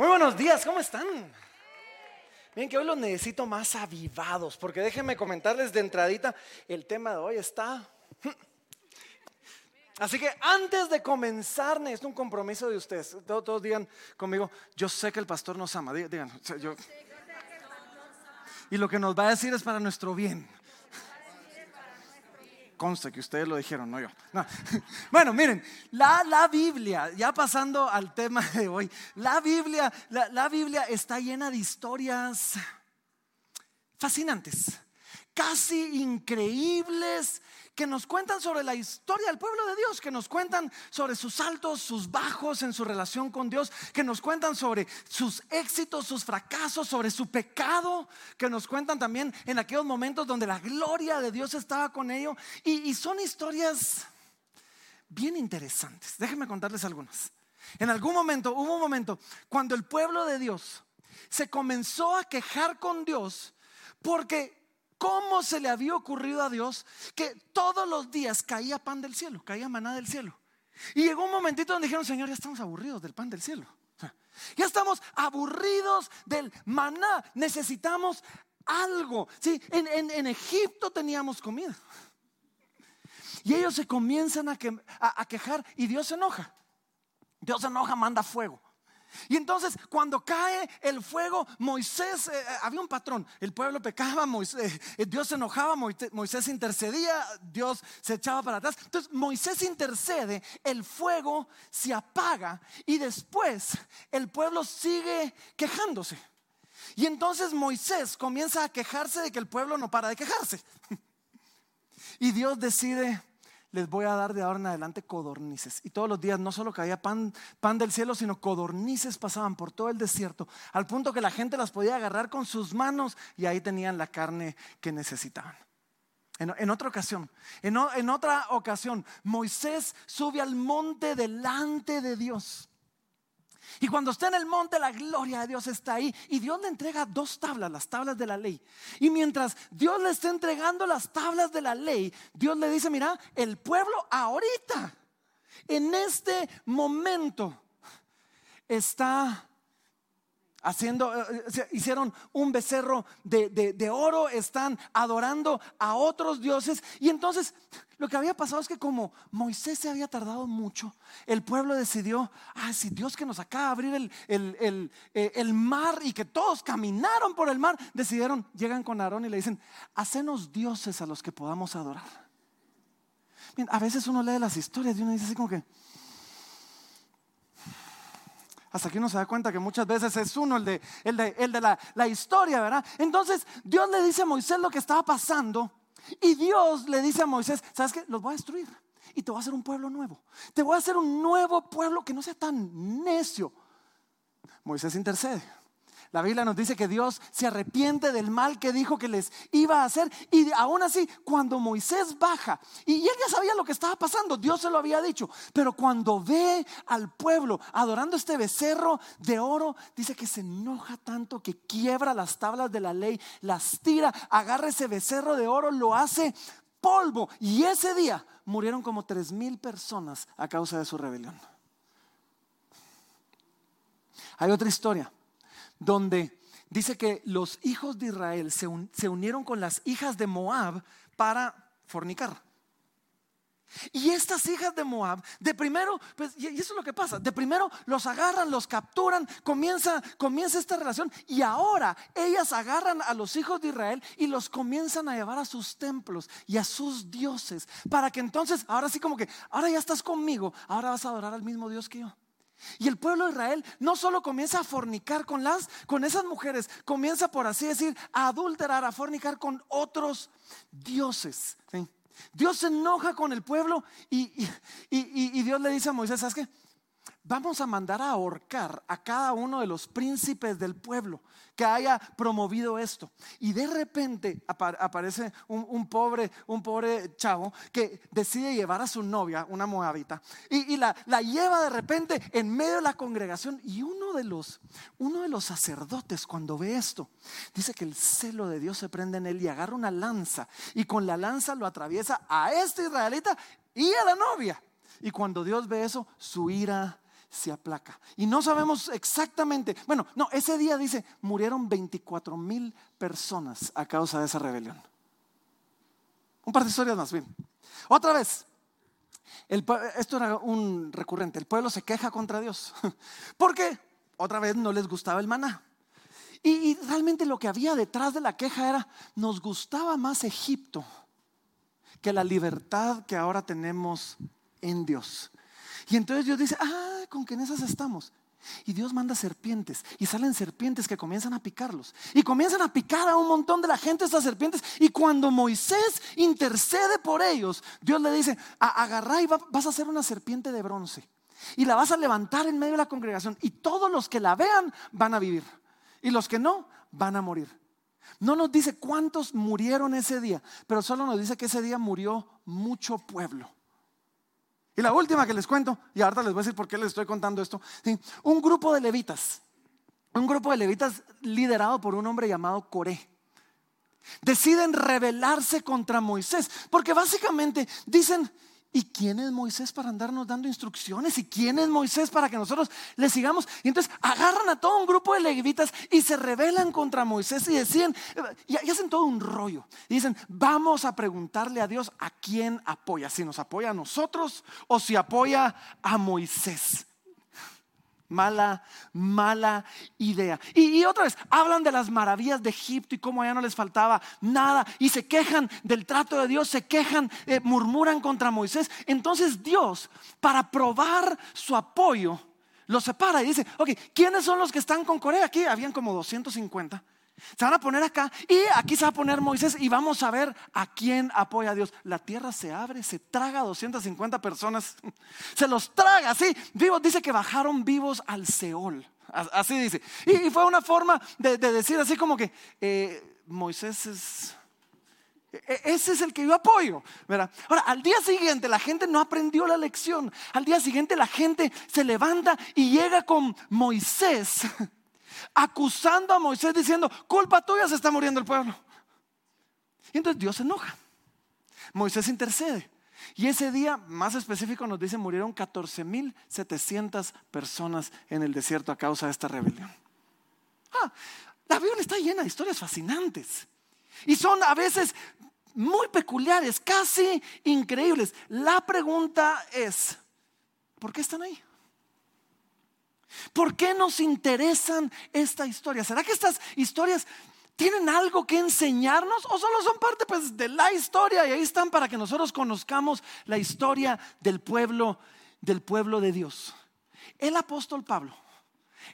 Muy buenos días, ¿cómo están? Miren que hoy los necesito más avivados, porque déjenme comentarles de entradita, el tema de hoy está... Así que antes de comenzar, necesito un compromiso de ustedes. Todos, digan conmigo, yo sé que el pastor nos ama. Digan, yo... Y lo que nos va a decir es para nuestro bien consta que ustedes lo dijeron, no yo. Bueno, miren, la, la, Biblia, ya pasando al tema de hoy, la Biblia, la, la Biblia está llena de historias fascinantes, casi increíbles, que nos cuentan sobre la historia del pueblo de Dios, que nos cuentan sobre sus altos, sus bajos en su relación con Dios, que nos cuentan sobre sus éxitos, sus fracasos, sobre su pecado, que nos cuentan también en aquellos momentos donde la gloria de Dios estaba con ellos. Y, son historias bien interesantes. Déjenme contarles algunas. En algún momento, hubo un momento cuando el pueblo de Dios se comenzó a quejar con Dios porque ¿Cómo se le había ocurrido a Dios que todos los días caía pan del cielo, caía maná del cielo? Y llegó un momentito donde dijeron, Señor, ya estamos aburridos del pan del cielo. Ya estamos aburridos del maná. Necesitamos algo. ¿Sí? En, Egipto teníamos comida. Y ellos se comienzan a, a quejar y Dios se enoja. Dios se enoja, manda fuego. Y entonces cuando cae el fuego, Moisés, eh, eh, había un patrón, el pueblo pecaba, Moisés, eh, Dios se enojaba, Moisés intercedía, Dios se echaba para atrás. Entonces Moisés intercede, el fuego se apaga y después el pueblo sigue quejándose. Y entonces Moisés comienza a quejarse de que el pueblo no para de quejarse. Y Dios decide les voy a dar de ahora en adelante codornices. Y todos los días no solo caía pan, pan del cielo, sino codornices pasaban por todo el desierto, al punto que la gente las podía agarrar con sus manos y ahí tenían la carne que necesitaban. En, otra ocasión, en, en otra ocasión, Moisés sube al monte delante de Dios. Y cuando está en el monte, la gloria de Dios está ahí. Y Dios le entrega dos tablas, las tablas de la ley. Y mientras Dios le está entregando las tablas de la ley, Dios le dice, mira, el pueblo ahorita, en este momento, está haciendo, eh, eh, hicieron un becerro de, oro, están adorando a otros dioses. Y entonces lo que había pasado es que como Moisés se había tardado mucho, el pueblo decidió, ah, si Dios que nos acaba de abrir el, eh, el, mar y que todos caminaron por el mar, decidieron, llegan con Aarón y le dicen, hacenos dioses a los que podamos adorar. a veces uno lee las historias y uno dice así como que, hasta que uno se da cuenta que muchas veces es uno el de, el de, el de la, la historia, ¿verdad? Entonces Dios le dice a Moisés lo que estaba pasando y Dios le dice a Moisés, ¿sabes qué? Los voy a destruir y te voy a hacer un pueblo nuevo. Te voy a hacer un nuevo pueblo que no sea tan necio. Moisés intercede. La Biblia nos dice que Dios se arrepiente del mal que dijo que les iba a hacer. Y aún así, cuando Moisés baja, y él ya sabía lo que estaba pasando, Dios se lo había dicho, pero cuando ve al pueblo adorando este becerro de oro, dice que se enoja tanto que quiebra las tablas de la ley, las tira, agarra ese becerro de oro, lo hace polvo. Y ese día murieron como tres mil personas a causa de su rebelión. Hay otra historia donde dice que los hijos de Israel se, unieron con las hijas de Moab para fornicar. Y estas hijas de Moab, de primero, pues, y eso es lo que pasa, de primero los agarran, los capturan, comienza, comienza esta relación y ahora ellas agarran a los hijos de Israel y los comienzan a llevar a sus templos y a sus dioses, para que entonces, ahora sí como que, ahora ya estás conmigo, ahora vas a adorar al mismo Dios que yo. Y el pueblo de Israel no solo comienza a fornicar con las con esas mujeres, comienza por así decir a adulterar, a fornicar con otros dioses. Dios se enoja con el pueblo y, y, Dios le dice a Moisés, ¿sabes qué? Vamos a mandar a ahorcar a cada uno de los príncipes del pueblo que haya promovido esto. Y de repente aparece un, pobre, un pobre chavo que decide llevar a su novia, una moabita, y, la, la, lleva de repente en medio de la congregación. Y uno de, los, uno de los sacerdotes, cuando ve esto, dice que el celo de Dios se prende en él y agarra una lanza y con la lanza lo atraviesa a este israelita y a la novia. Y cuando Dios ve eso, su ira se aplaca. Y no sabemos exactamente, bueno, no, ese día dice, murieron 24 mil personas a causa de esa rebelión. Un par de historias más, bien. Otra vez, esto era un recurrente, el pueblo se queja contra Dios. Porque otra vez no les gustaba el maná. Y, y realmente lo que había detrás de la queja era, nos gustaba más Egipto que la libertad que ahora tenemos en Dios. Y entonces Dios dice, ah, con que en esas estamos. Y Dios manda serpientes y salen serpientes que comienzan a picarlos. Y comienzan a picar a un montón de la gente estas serpientes. Y cuando Moisés intercede por ellos, Dios le dice, agarra y vas a hacer una serpiente de bronce. Y la vas a levantar en medio de la congregación. Y todos los que la vean van a vivir. Y los que no, van a morir. No nos dice cuántos murieron ese día, pero solo nos dice que ese día murió mucho pueblo. Y la última que les cuento, y ahorita les voy a decir por qué les estoy contando esto, un grupo de levitas, un grupo de levitas liderado por un hombre llamado Coré, deciden rebelarse contra Moisés, porque básicamente dicen, ¿Y quién es Moisés para andarnos dando instrucciones? ¿Y quién es Moisés para que nosotros le sigamos? Y entonces agarran a todo un grupo de levitas y se rebelan contra Moisés y decían, y, hacen todo un rollo. Y dicen, vamos a preguntarle a Dios a quién apoya, si nos apoya a nosotros o si apoya a Moisés. Mala, mala idea. Y, otra vez, hablan de las maravillas de Egipto y cómo ya no les faltaba nada. Y se quejan del trato de Dios, se quejan, eh, murmuran contra Moisés. Entonces Dios, para probar su apoyo, los separa y dice, ok, ¿quiénes son los que están con Corea? Aquí habían como 250. Se van a poner acá y aquí se va a poner Moisés y vamos a ver a quién apoya a Dios. La tierra se abre, se traga a 250 personas, se los traga, así, vivos, dice que bajaron vivos al Seol, así dice. Y, fue una forma de, decir así como que eh, Moisés es... E, ese es el que yo apoyo. ¿verdad? Ahora, al día siguiente la gente no aprendió la lección. Al día siguiente la gente se levanta y llega con Moisés acusando a Moisés diciendo, culpa tuya se está muriendo el pueblo. Y entonces Dios se enoja. Moisés intercede. Y ese día, más específico, nos dice, murieron 14.700 personas en el desierto a causa de esta rebelión. Ah, la Biblia está llena de historias fascinantes. Y son a veces muy peculiares, casi increíbles. La pregunta es, ¿por qué están ahí? ¿Por qué nos interesan esta historia? ¿Será que estas historias tienen algo que enseñarnos o solo son parte pues, de la historia y ahí están para que nosotros conozcamos la historia del pueblo, del pueblo de Dios? El apóstol Pablo.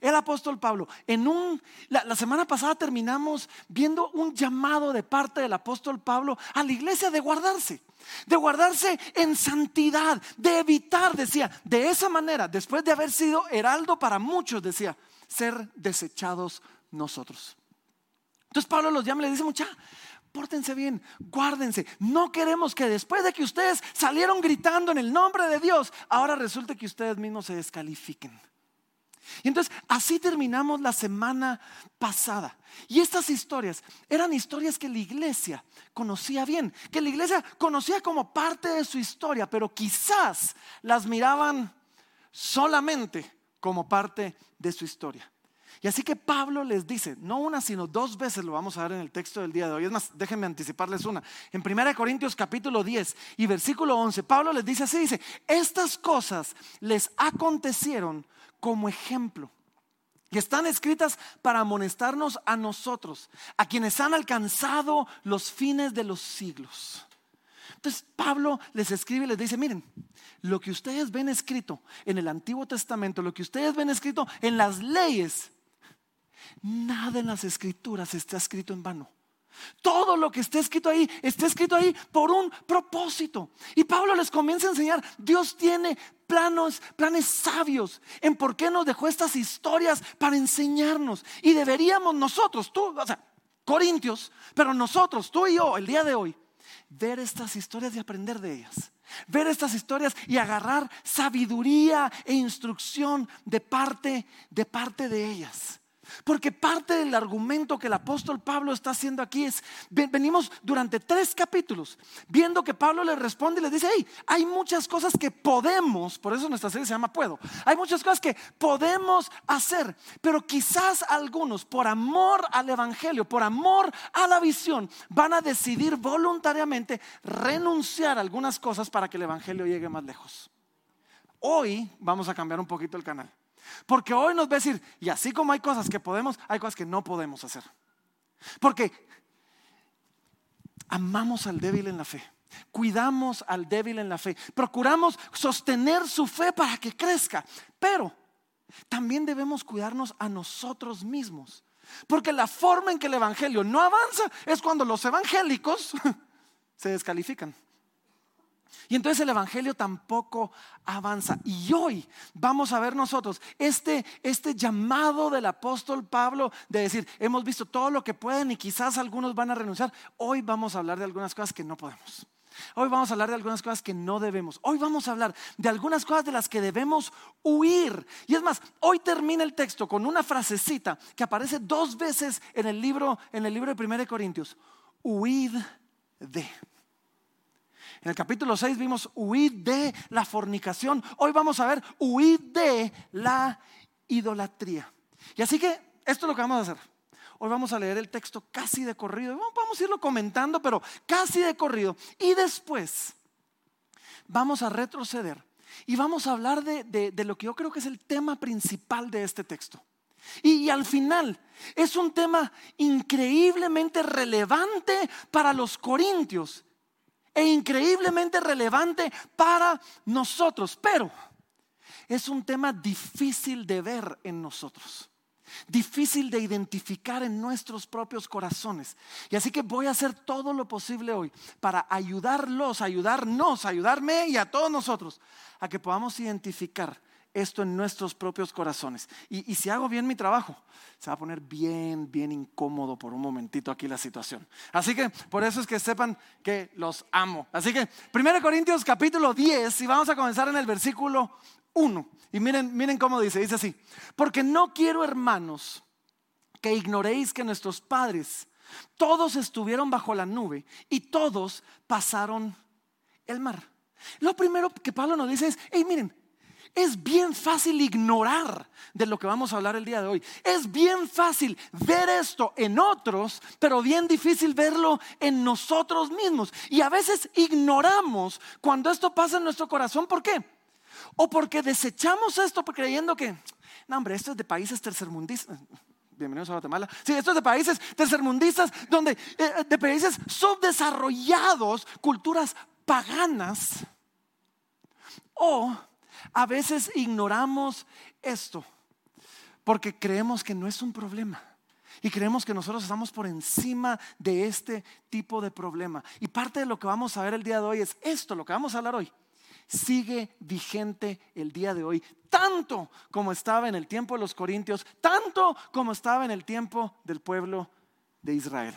El apóstol Pablo, en un, la, semana pasada terminamos viendo un llamado de parte del apóstol Pablo a la iglesia de guardarse de guardarse en santidad, de evitar, decía, de esa manera, después de haber sido heraldo para muchos, decía, ser desechados nosotros. Entonces Pablo los llama y le dice, mucha, pórtense bien, guárdense. No queremos que después de que ustedes salieron gritando en el nombre de Dios, ahora resulte que ustedes mismos se descalifiquen. Y entonces así terminamos la semana pasada. Y estas historias eran historias que la iglesia conocía bien, que la iglesia conocía como parte de su historia, pero quizás las miraban solamente como parte de su historia. Y así que Pablo les dice, no una, sino dos veces lo vamos a ver en el texto del día de hoy. Es más, déjenme anticiparles una. En 1 Corintios capítulo 10 y versículo 11, Pablo les dice así, dice, estas cosas les acontecieron como ejemplo. Y están escritas para amonestarnos a nosotros, a quienes han alcanzado los fines de los siglos. Entonces Pablo les escribe y les dice, miren, lo que ustedes ven escrito en el Antiguo Testamento, lo que ustedes ven escrito en las leyes, nada en las escrituras está escrito en vano. Todo lo que está escrito ahí está escrito ahí por un propósito. Y Pablo les comienza a enseñar, Dios tiene planos, planes sabios en por qué nos dejó estas historias para enseñarnos. Y deberíamos nosotros, tú, o sea, Corintios, pero nosotros, tú y yo, el día de hoy, ver estas historias y aprender de ellas. Ver estas historias y agarrar sabiduría e instrucción de parte de parte de ellas. Porque parte del argumento que el apóstol Pablo está haciendo aquí es, venimos durante tres capítulos viendo que Pablo le responde y le dice, hey, hay muchas cosas que podemos, por eso nuestra serie se llama Puedo, hay muchas cosas que podemos hacer, pero quizás algunos por amor al Evangelio, por amor a la visión, van a decidir voluntariamente renunciar a algunas cosas para que el Evangelio llegue más lejos. Hoy vamos a cambiar un poquito el canal. Porque hoy nos va a decir, y así como hay cosas que podemos, hay cosas que no podemos hacer. Porque amamos al débil en la fe. Cuidamos al débil en la fe. Procuramos sostener su fe para que crezca. Pero también debemos cuidarnos a nosotros mismos. Porque la forma en que el Evangelio no avanza es cuando los evangélicos se descalifican. Y entonces el Evangelio tampoco avanza. Y hoy vamos a ver nosotros este, este llamado del apóstol Pablo de decir, hemos visto todo lo que pueden y quizás algunos van a renunciar. Hoy vamos a hablar de algunas cosas que no podemos. Hoy vamos a hablar de algunas cosas que no debemos. Hoy vamos a hablar de algunas cosas de las que debemos huir. Y es más, hoy termina el texto con una frasecita que aparece dos veces en el libro, en el libro de 1 Corintios. Huid de. En el capítulo 6 vimos huir de la fornicación. Hoy vamos a ver huir de la idolatría. Y así que esto es lo que vamos a hacer. Hoy vamos a leer el texto casi de corrido. Vamos a irlo comentando, pero casi de corrido. Y después vamos a retroceder y vamos a hablar de, lo que yo creo que es el tema principal de este texto. y, al final es un tema increíblemente relevante para los corintios e increíblemente relevante para nosotros, pero es un tema difícil de ver en nosotros difícil de identificar en nuestros propios corazones. Y así que voy a hacer todo lo posible hoy para ayudarlos, ayudarnos, ayudarme y a todos nosotros a que podamos identificar esto en nuestros propios corazones. Y, si hago bien mi trabajo, se va a poner bien, bien incómodo por un momentito aquí la situación. Así que por eso es que sepan que los amo. Así que 1 Corintios capítulo 10 y vamos a comenzar en el versículo 1. Y miren, miren cómo dice, dice así, porque no quiero hermanos que ignoréis que nuestros padres todos estuvieron bajo la nube y todos pasaron el mar. Lo primero que Pablo nos dice es, hey, miren, es bien fácil ignorar de lo que vamos a hablar el día de hoy. Es bien fácil ver esto en otros, pero bien difícil verlo en nosotros mismos. Y a veces ignoramos cuando esto pasa en nuestro corazón. ¿Por qué? O porque desechamos esto creyendo que, no hombre, esto es de países tercermundistas. Bienvenidos a Guatemala. Sí, esto es de países tercermundistas, donde, eh, de países subdesarrollados, culturas paganas. O a veces ignoramos esto porque creemos que no es un problema. Y creemos que nosotros estamos por encima de este tipo de problema. Y parte de lo que vamos a ver el día de hoy es esto, lo que vamos a hablar hoy. Sigue vigente el día de hoy, tanto como estaba en el tiempo de los Corintios, tanto como estaba en el tiempo del pueblo de Israel.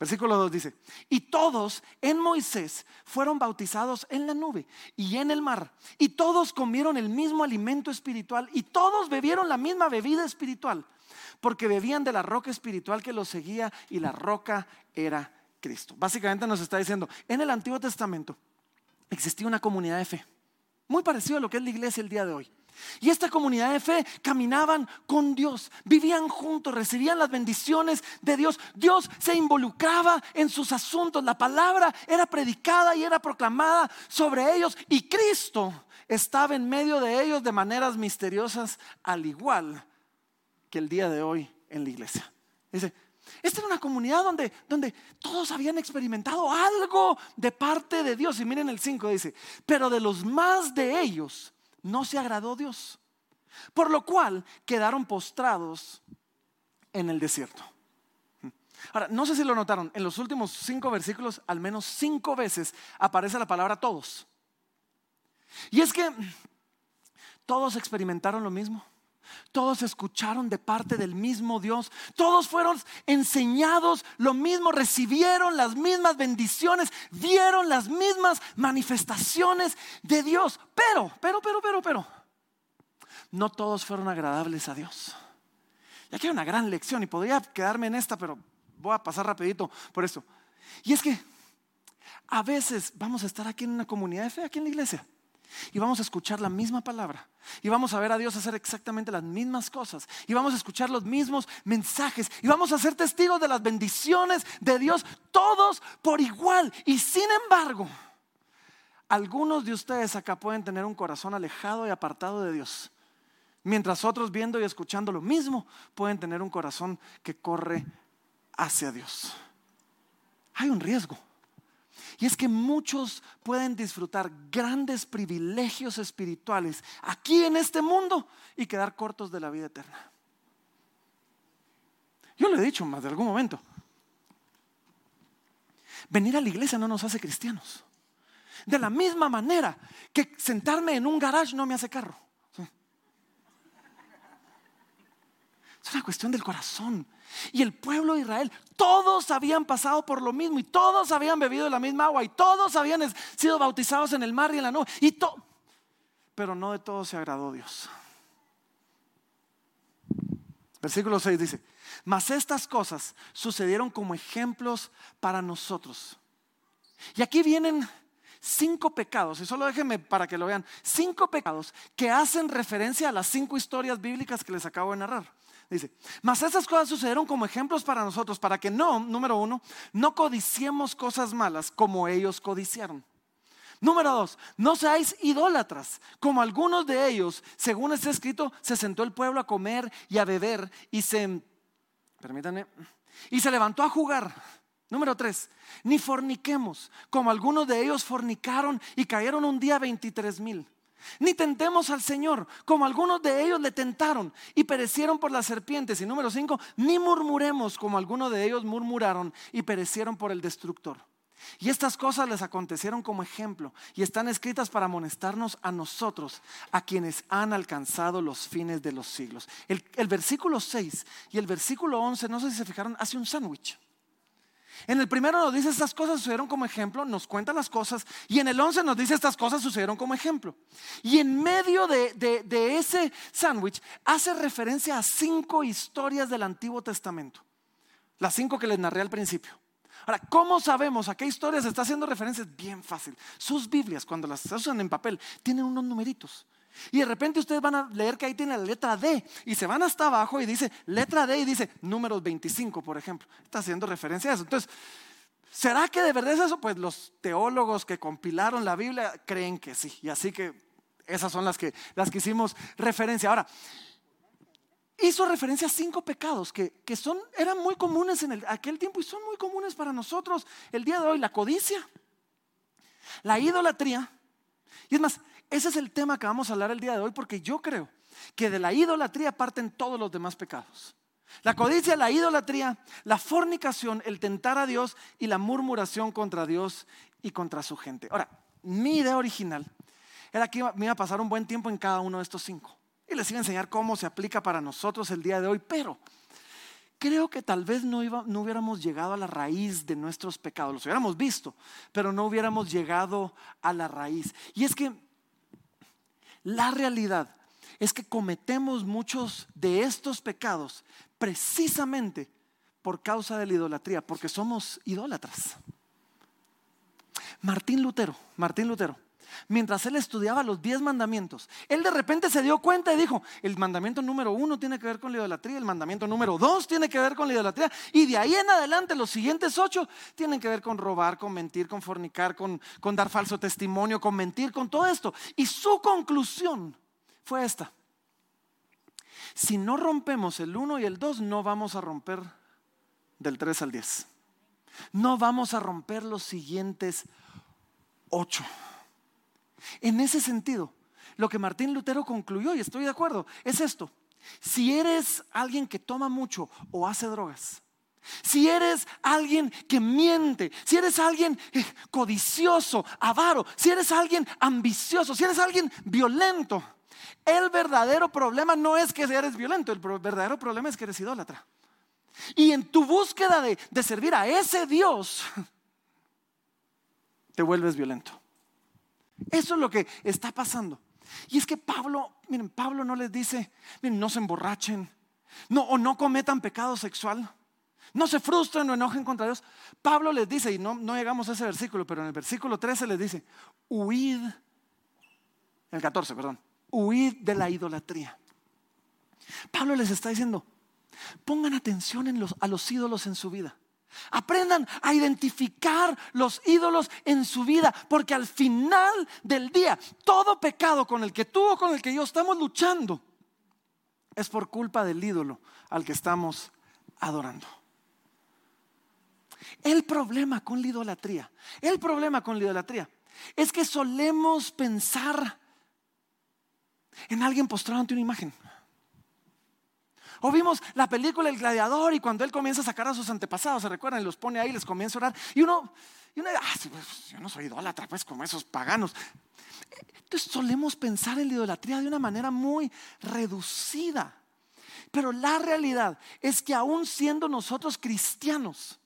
Versículo 2 dice, y todos en Moisés fueron bautizados en la nube y en el mar, y todos comieron el mismo alimento espiritual, y todos bebieron la misma bebida espiritual, porque bebían de la roca espiritual que los seguía, y la roca era Cristo. Básicamente nos está diciendo, en el Antiguo Testamento existía una comunidad de fe, muy parecido a lo que es la iglesia el día de hoy. Y esta comunidad de fe caminaban con Dios, vivían juntos, recibían las bendiciones de Dios. Dios se involucraba en sus asuntos, la palabra era predicada y era proclamada sobre ellos y Cristo estaba en medio de ellos de maneras misteriosas, al igual que el día de hoy en la iglesia. Dice, esta era una comunidad donde, donde todos habían experimentado algo de parte de Dios. Y miren el 5 dice, pero de los más de ellos no se agradó Dios. Por lo cual quedaron postrados en el desierto. Ahora, no sé si lo notaron, en los últimos cinco versículos, al menos cinco veces aparece la palabra todos. Y es que todos experimentaron lo mismo. Todos escucharon de parte del mismo Dios. Todos fueron enseñados lo mismo, recibieron las mismas bendiciones, vieron las mismas manifestaciones de Dios. Pero, pero, pero, pero, pero, no todos fueron agradables a Dios. Y aquí hay una gran lección y podría quedarme en esta, pero voy a pasar rapidito por eso. Y es que a veces vamos a estar aquí en una comunidad de fe, aquí en la iglesia, y vamos a escuchar la misma palabra, y vamos a ver a Dios hacer exactamente las mismas cosas, y vamos a escuchar los mismos mensajes, y vamos a ser testigos de las bendiciones de Dios, todos por igual. Y sin embargo, algunos de ustedes acá pueden tener un corazón alejado y apartado de Dios, mientras otros viendo y escuchando lo mismo pueden tener un corazón que corre hacia Dios. Hay un riesgo. Y es que muchos pueden disfrutar grandes privilegios espirituales aquí en este mundo y quedar cortos de la vida eterna. Yo lo he dicho más de algún momento. Venir a la iglesia no nos hace cristianos. De la misma manera que sentarme en un garage no me hace carro. Es una cuestión del corazón. Y el pueblo de Israel, todos habían pasado por lo mismo y todos habían bebido de la misma agua y todos habían sido bautizados en el mar y en la nube. Y Pero no de todos se agradó Dios. Versículo 6 dice, mas estas cosas sucedieron como ejemplos para nosotros. Y aquí vienen cinco pecados, y solo déjenme para que lo vean, cinco pecados que hacen referencia a las cinco historias bíblicas que les acabo de narrar. Dice, mas esas cosas sucedieron como ejemplos para nosotros, para que no, número uno, no codiciemos cosas malas como ellos codiciaron. Número dos, no seáis idólatras, como algunos de ellos, según está escrito, se sentó el pueblo a comer y a beber y se, permítanme, y se levantó a jugar. Número tres, ni forniquemos, como algunos de ellos fornicaron y cayeron un día 23 mil. Ni tentemos al Señor, como algunos de ellos le tentaron y perecieron por las serpientes. Y número cinco, ni murmuremos, como algunos de ellos murmuraron y perecieron por el destructor. Y estas cosas les acontecieron como ejemplo y están escritas para amonestarnos a nosotros, a quienes han alcanzado los fines de los siglos. El, el versículo 6 y el versículo 11, no sé si se fijaron, hace un sándwich. En el primero nos dice estas cosas sucedieron como ejemplo, nos cuenta las cosas, y en el 11 nos dice estas cosas sucedieron como ejemplo. Y en medio de, de ese sándwich hace referencia a cinco historias del Antiguo Testamento, las cinco que les narré al principio. Ahora, ¿cómo sabemos a qué historias está haciendo referencia? Es bien fácil. Sus Biblias, cuando las usan en papel, tienen unos numeritos. Y de repente ustedes van a leer que ahí tiene la letra D y se van hasta abajo y dice letra D y dice números 25, por ejemplo. Está haciendo referencia a eso. Entonces, ¿será que de verdad es eso? Pues los teólogos que compilaron la Biblia creen que sí. Y así que esas son las que, las que hicimos referencia. Ahora, hizo referencia a cinco pecados que, que son, eran muy comunes en aquel tiempo y son muy comunes para nosotros el día de hoy. La codicia, la idolatría. Y es más, ese es el tema que vamos a hablar el día de hoy porque yo creo que de la idolatría parten todos los demás pecados. La codicia, la idolatría, la fornicación, el tentar a Dios y la murmuración contra Dios y contra su gente. Ahora, mi idea original era que me iba a pasar un buen tiempo en cada uno de estos cinco. Y les iba a enseñar cómo se aplica para nosotros el día de hoy, pero creo que tal vez no, no hubiéramos llegado a la raíz de nuestros pecados. Los hubiéramos visto, pero no hubiéramos llegado a la raíz. Y es que la realidad es que cometemos muchos de estos pecados precisamente por causa de la idolatría, porque somos idólatras. Martín Lutero, Martín Lutero, mientras él estudiaba los diez mandamientos, él de repente se dio cuenta y dijo, el mandamiento número uno tiene que ver con la idolatría, el mandamiento número dos tiene que ver con la idolatría, y de ahí en adelante los siguientes ocho tienen que ver con robar, con mentir, con fornicar, con, dar falso testimonio, con mentir, con todo esto. Y su conclusión fue esta. Si no rompemos el uno y el dos, no vamos a romper del 3 al 10. No vamos a romper los siguientes ocho. En ese sentido, lo que Martín Lutero concluyó, y estoy de acuerdo, es esto. Si eres alguien que toma mucho o hace drogas, si eres alguien que miente, si eres alguien eh, codicioso, avaro, si eres alguien ambicioso, si eres alguien violento, el verdadero problema no es que eres violento, el verdadero problema es que eres idólatra. Y en tu búsqueda de, de servir a ese Dios, te vuelves violento. Eso es lo que está pasando. Y es que Pablo, miren, Pablo no les dice, miren, no se emborrachen, No, o no cometan pecado sexual. No se frustren o enojen contra Dios. Pablo les dice, y no, llegamos a ese versículo, pero en el versículo 13 les dice, huid, el 14, perdón, huid de la idolatría. Pablo les está diciendo, pongan atención a los ídolos en su vida. Aprendan a identificar los ídolos en su vida, porque al final del día, todo pecado con el que tú o con el que yo estamos luchando es por culpa del ídolo al que estamos adorando. El problema con la idolatría, el problema con la idolatría es que solemos pensar en alguien postrado ante una imagen. O vimos la película El Gladiador y cuando él comienza a sacar a sus antepasados, se recuerdan, y los pone ahí, les comienza a orar. Y uno, y uno ah, pues, yo no soy idólatra, pues como esos paganos. Entonces solemos pensar en la idolatría de una manera muy reducida. Pero la realidad es que aún siendo nosotros cristianos,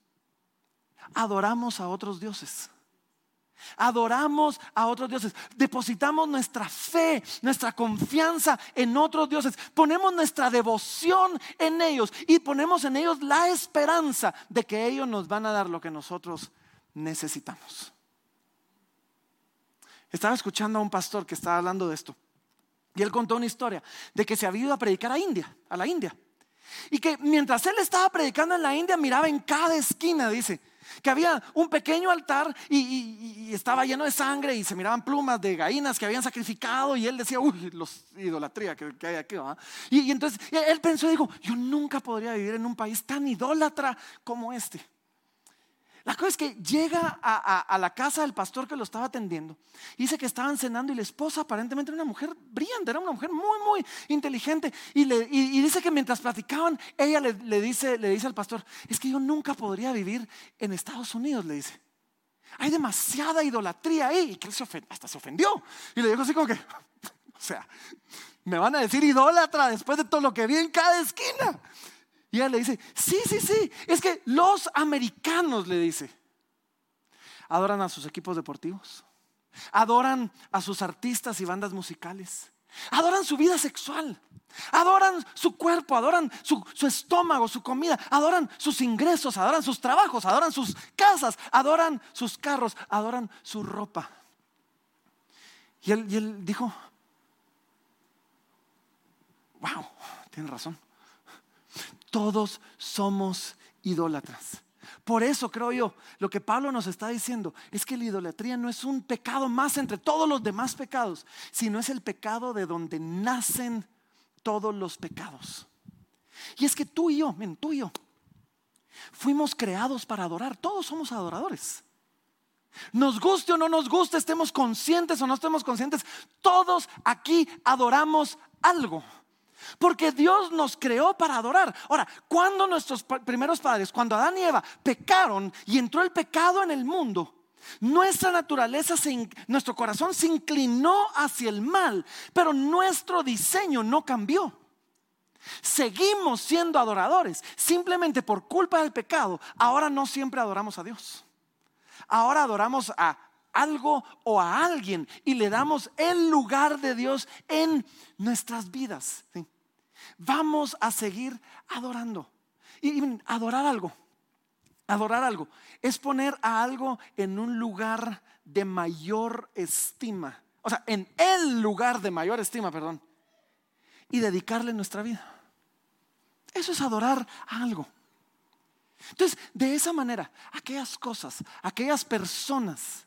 adoramos a otros dioses. Adoramos a otros dioses. Depositamos nuestra fe, nuestra confianza en otros dioses. Ponemos nuestra devoción en ellos y ponemos en ellos la esperanza de que ellos nos van a dar lo que nosotros necesitamos. Estaba escuchando a un pastor que estaba hablando de esto. Y él contó una historia de que se había ido a predicar a India, a la India. Y que mientras él estaba predicando en la India, miraba en cada esquina, dice, que había un pequeño altar y, estaba lleno de sangre y se miraban plumas de gallinas que habían sacrificado y él decía, uy, los idolatría que, hay aquí. Y, y, entonces él pensó y dijo, yo nunca podría vivir en un país tan idólatra como este. La cosa es que llega a, la casa del pastor que lo estaba atendiendo. Dice que estaban cenando y la esposa aparentemente era una mujer brillante, era una mujer muy, muy inteligente. Y, dice que mientras platicaban, ella le, dice, le dice al pastor, es que yo nunca podría vivir en Estados Unidos, le dice. Hay demasiada idolatría ahí. Y que él se hasta se ofendió. Y le dijo así como que, o sea, me van a decir idólatra después de todo lo que vi en cada esquina. Y ella le dice, sí, sí, sí, es que los americanos, le dice, adoran a sus equipos deportivos, adoran a sus artistas y bandas musicales, adoran su vida sexual, adoran su cuerpo, adoran su, estómago, su comida, adoran sus ingresos, adoran sus trabajos, adoran sus casas, adoran sus carros, adoran su ropa. Y él, y él dijo, wow, tiene razón. Todos somos idólatras. Por eso creo yo, lo que Pablo nos está diciendo es que la idolatría no es un pecado más entre todos los demás pecados, sino es el pecado de donde nacen todos los pecados. Y es que tú y yo, men, tú y yo, fuimos creados para adorar, todos somos adoradores. Nos guste o no nos guste, estemos conscientes o no estemos conscientes, todos aquí adoramos algo. Porque Dios nos creó para adorar. Ahora, cuando nuestros primeros padres, cuando Adán y Eva pecaron y entró el pecado en el mundo, nuestra naturaleza, nuestro corazón se inclinó hacia el mal, pero nuestro diseño no cambió. Seguimos siendo adoradores, simplemente por culpa del pecado. Ahora no siempre adoramos a Dios. Ahora adoramos a algo o a alguien y le damos el lugar de Dios en nuestras vidas. Vamos a seguir adorando. Y, adorar algo, adorar algo, es poner a algo en un lugar de mayor estima. O sea, en el lugar de mayor estima, perdón. Y dedicarle nuestra vida. Eso es adorar a algo. Entonces, de esa manera, aquellas cosas, aquellas personas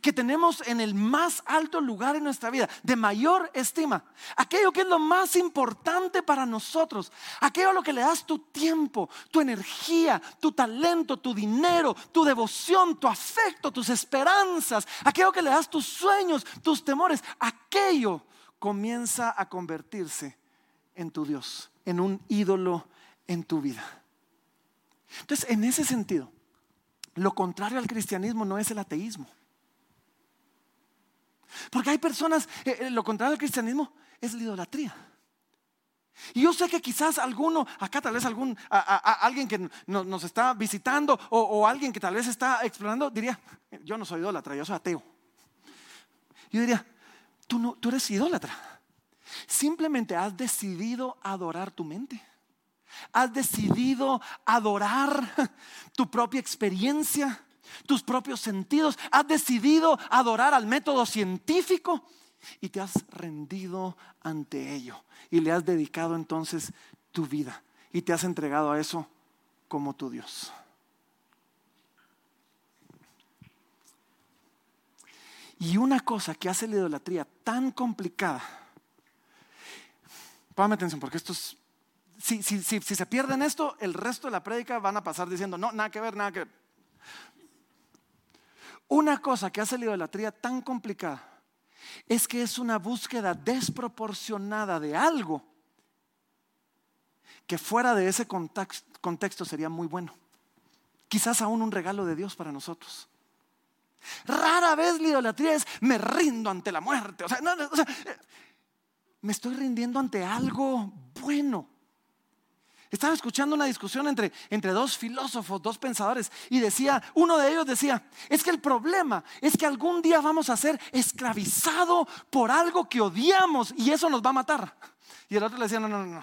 que tenemos en el más alto lugar en nuestra vida, de mayor estima, aquello que es lo más importante para nosotros, aquello a lo que le das tu tiempo, tu energía, tu talento, tu dinero, tu devoción, tu afecto, tus esperanzas, aquello que le das tus sueños, tus temores, aquello comienza a convertirse en tu Dios, en un ídolo en tu vida. Entonces, en ese sentido, lo contrario al cristianismo no es el ateísmo. Porque hay personas, eh, eh, lo contrario del cristianismo es la idolatría. Y yo sé que quizás alguno, acá tal vez algún, alguien que nos está visitando o, alguien que tal vez está explorando, diría, yo no soy idólatra, yo soy ateo. Yo diría, tú, no, tú eres idólatra. Simplemente has decidido adorar tu mente. Has decidido adorar tu propia experiencia, tus propios sentidos. Has decidido adorar al método científico y te has rendido ante ello. Y le has dedicado entonces tu vida y te has entregado a eso como tu Dios. Y una cosa que hace la idolatría tan complicada, póngame atención porque esto es, si, si, si, si se pierden esto, el resto de la prédica van a pasar diciendo, no, nada que ver, nada que ver. Una cosa que hace la idolatría tan complicada es que es una búsqueda desproporcionada de algo que fuera de ese contexto sería muy bueno. Quizás aún un regalo de Dios para nosotros. Rara vez la idolatría es me rindo ante la muerte. O sea, me estoy rindiendo ante algo bueno. Estaba escuchando una discusión entre, entre dos filósofos, dos pensadores, y decía, uno de ellos decía, es que el problema es que algún día vamos a ser esclavizados por algo que odiamos y eso nos va a matar. Y el otro le decía, no, no, no,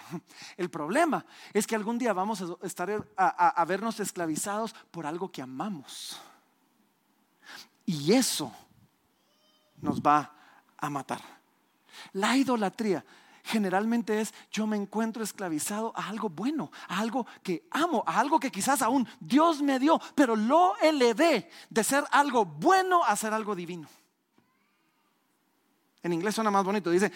el problema es que algún día vamos a estar a vernos esclavizados por algo que amamos. Y eso nos va a matar. La idolatría generalmente es yo me encuentro esclavizado a algo bueno, a algo que amo, a algo que quizás aún Dios me dio, pero lo elevé de ser algo bueno a ser algo divino. En inglés suena más bonito, dice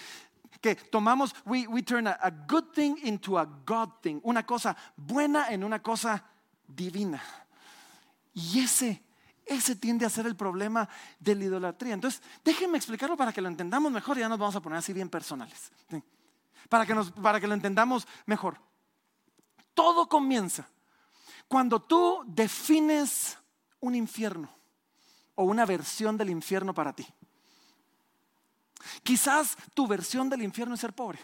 que tomamos, we, turn a, a good thing into a God thing, una cosa buena en una cosa divina. Y ese ese tiende a ser el problema de la idolatría. Entonces, déjenme explicarlo para que lo entendamos mejor. Ya nos vamos a poner así bien personales. Para, que para que lo entendamos mejor. Todo comienza cuando tú defines un infierno o una versión del infierno para ti. Quizás tu versión del infierno es ser pobre.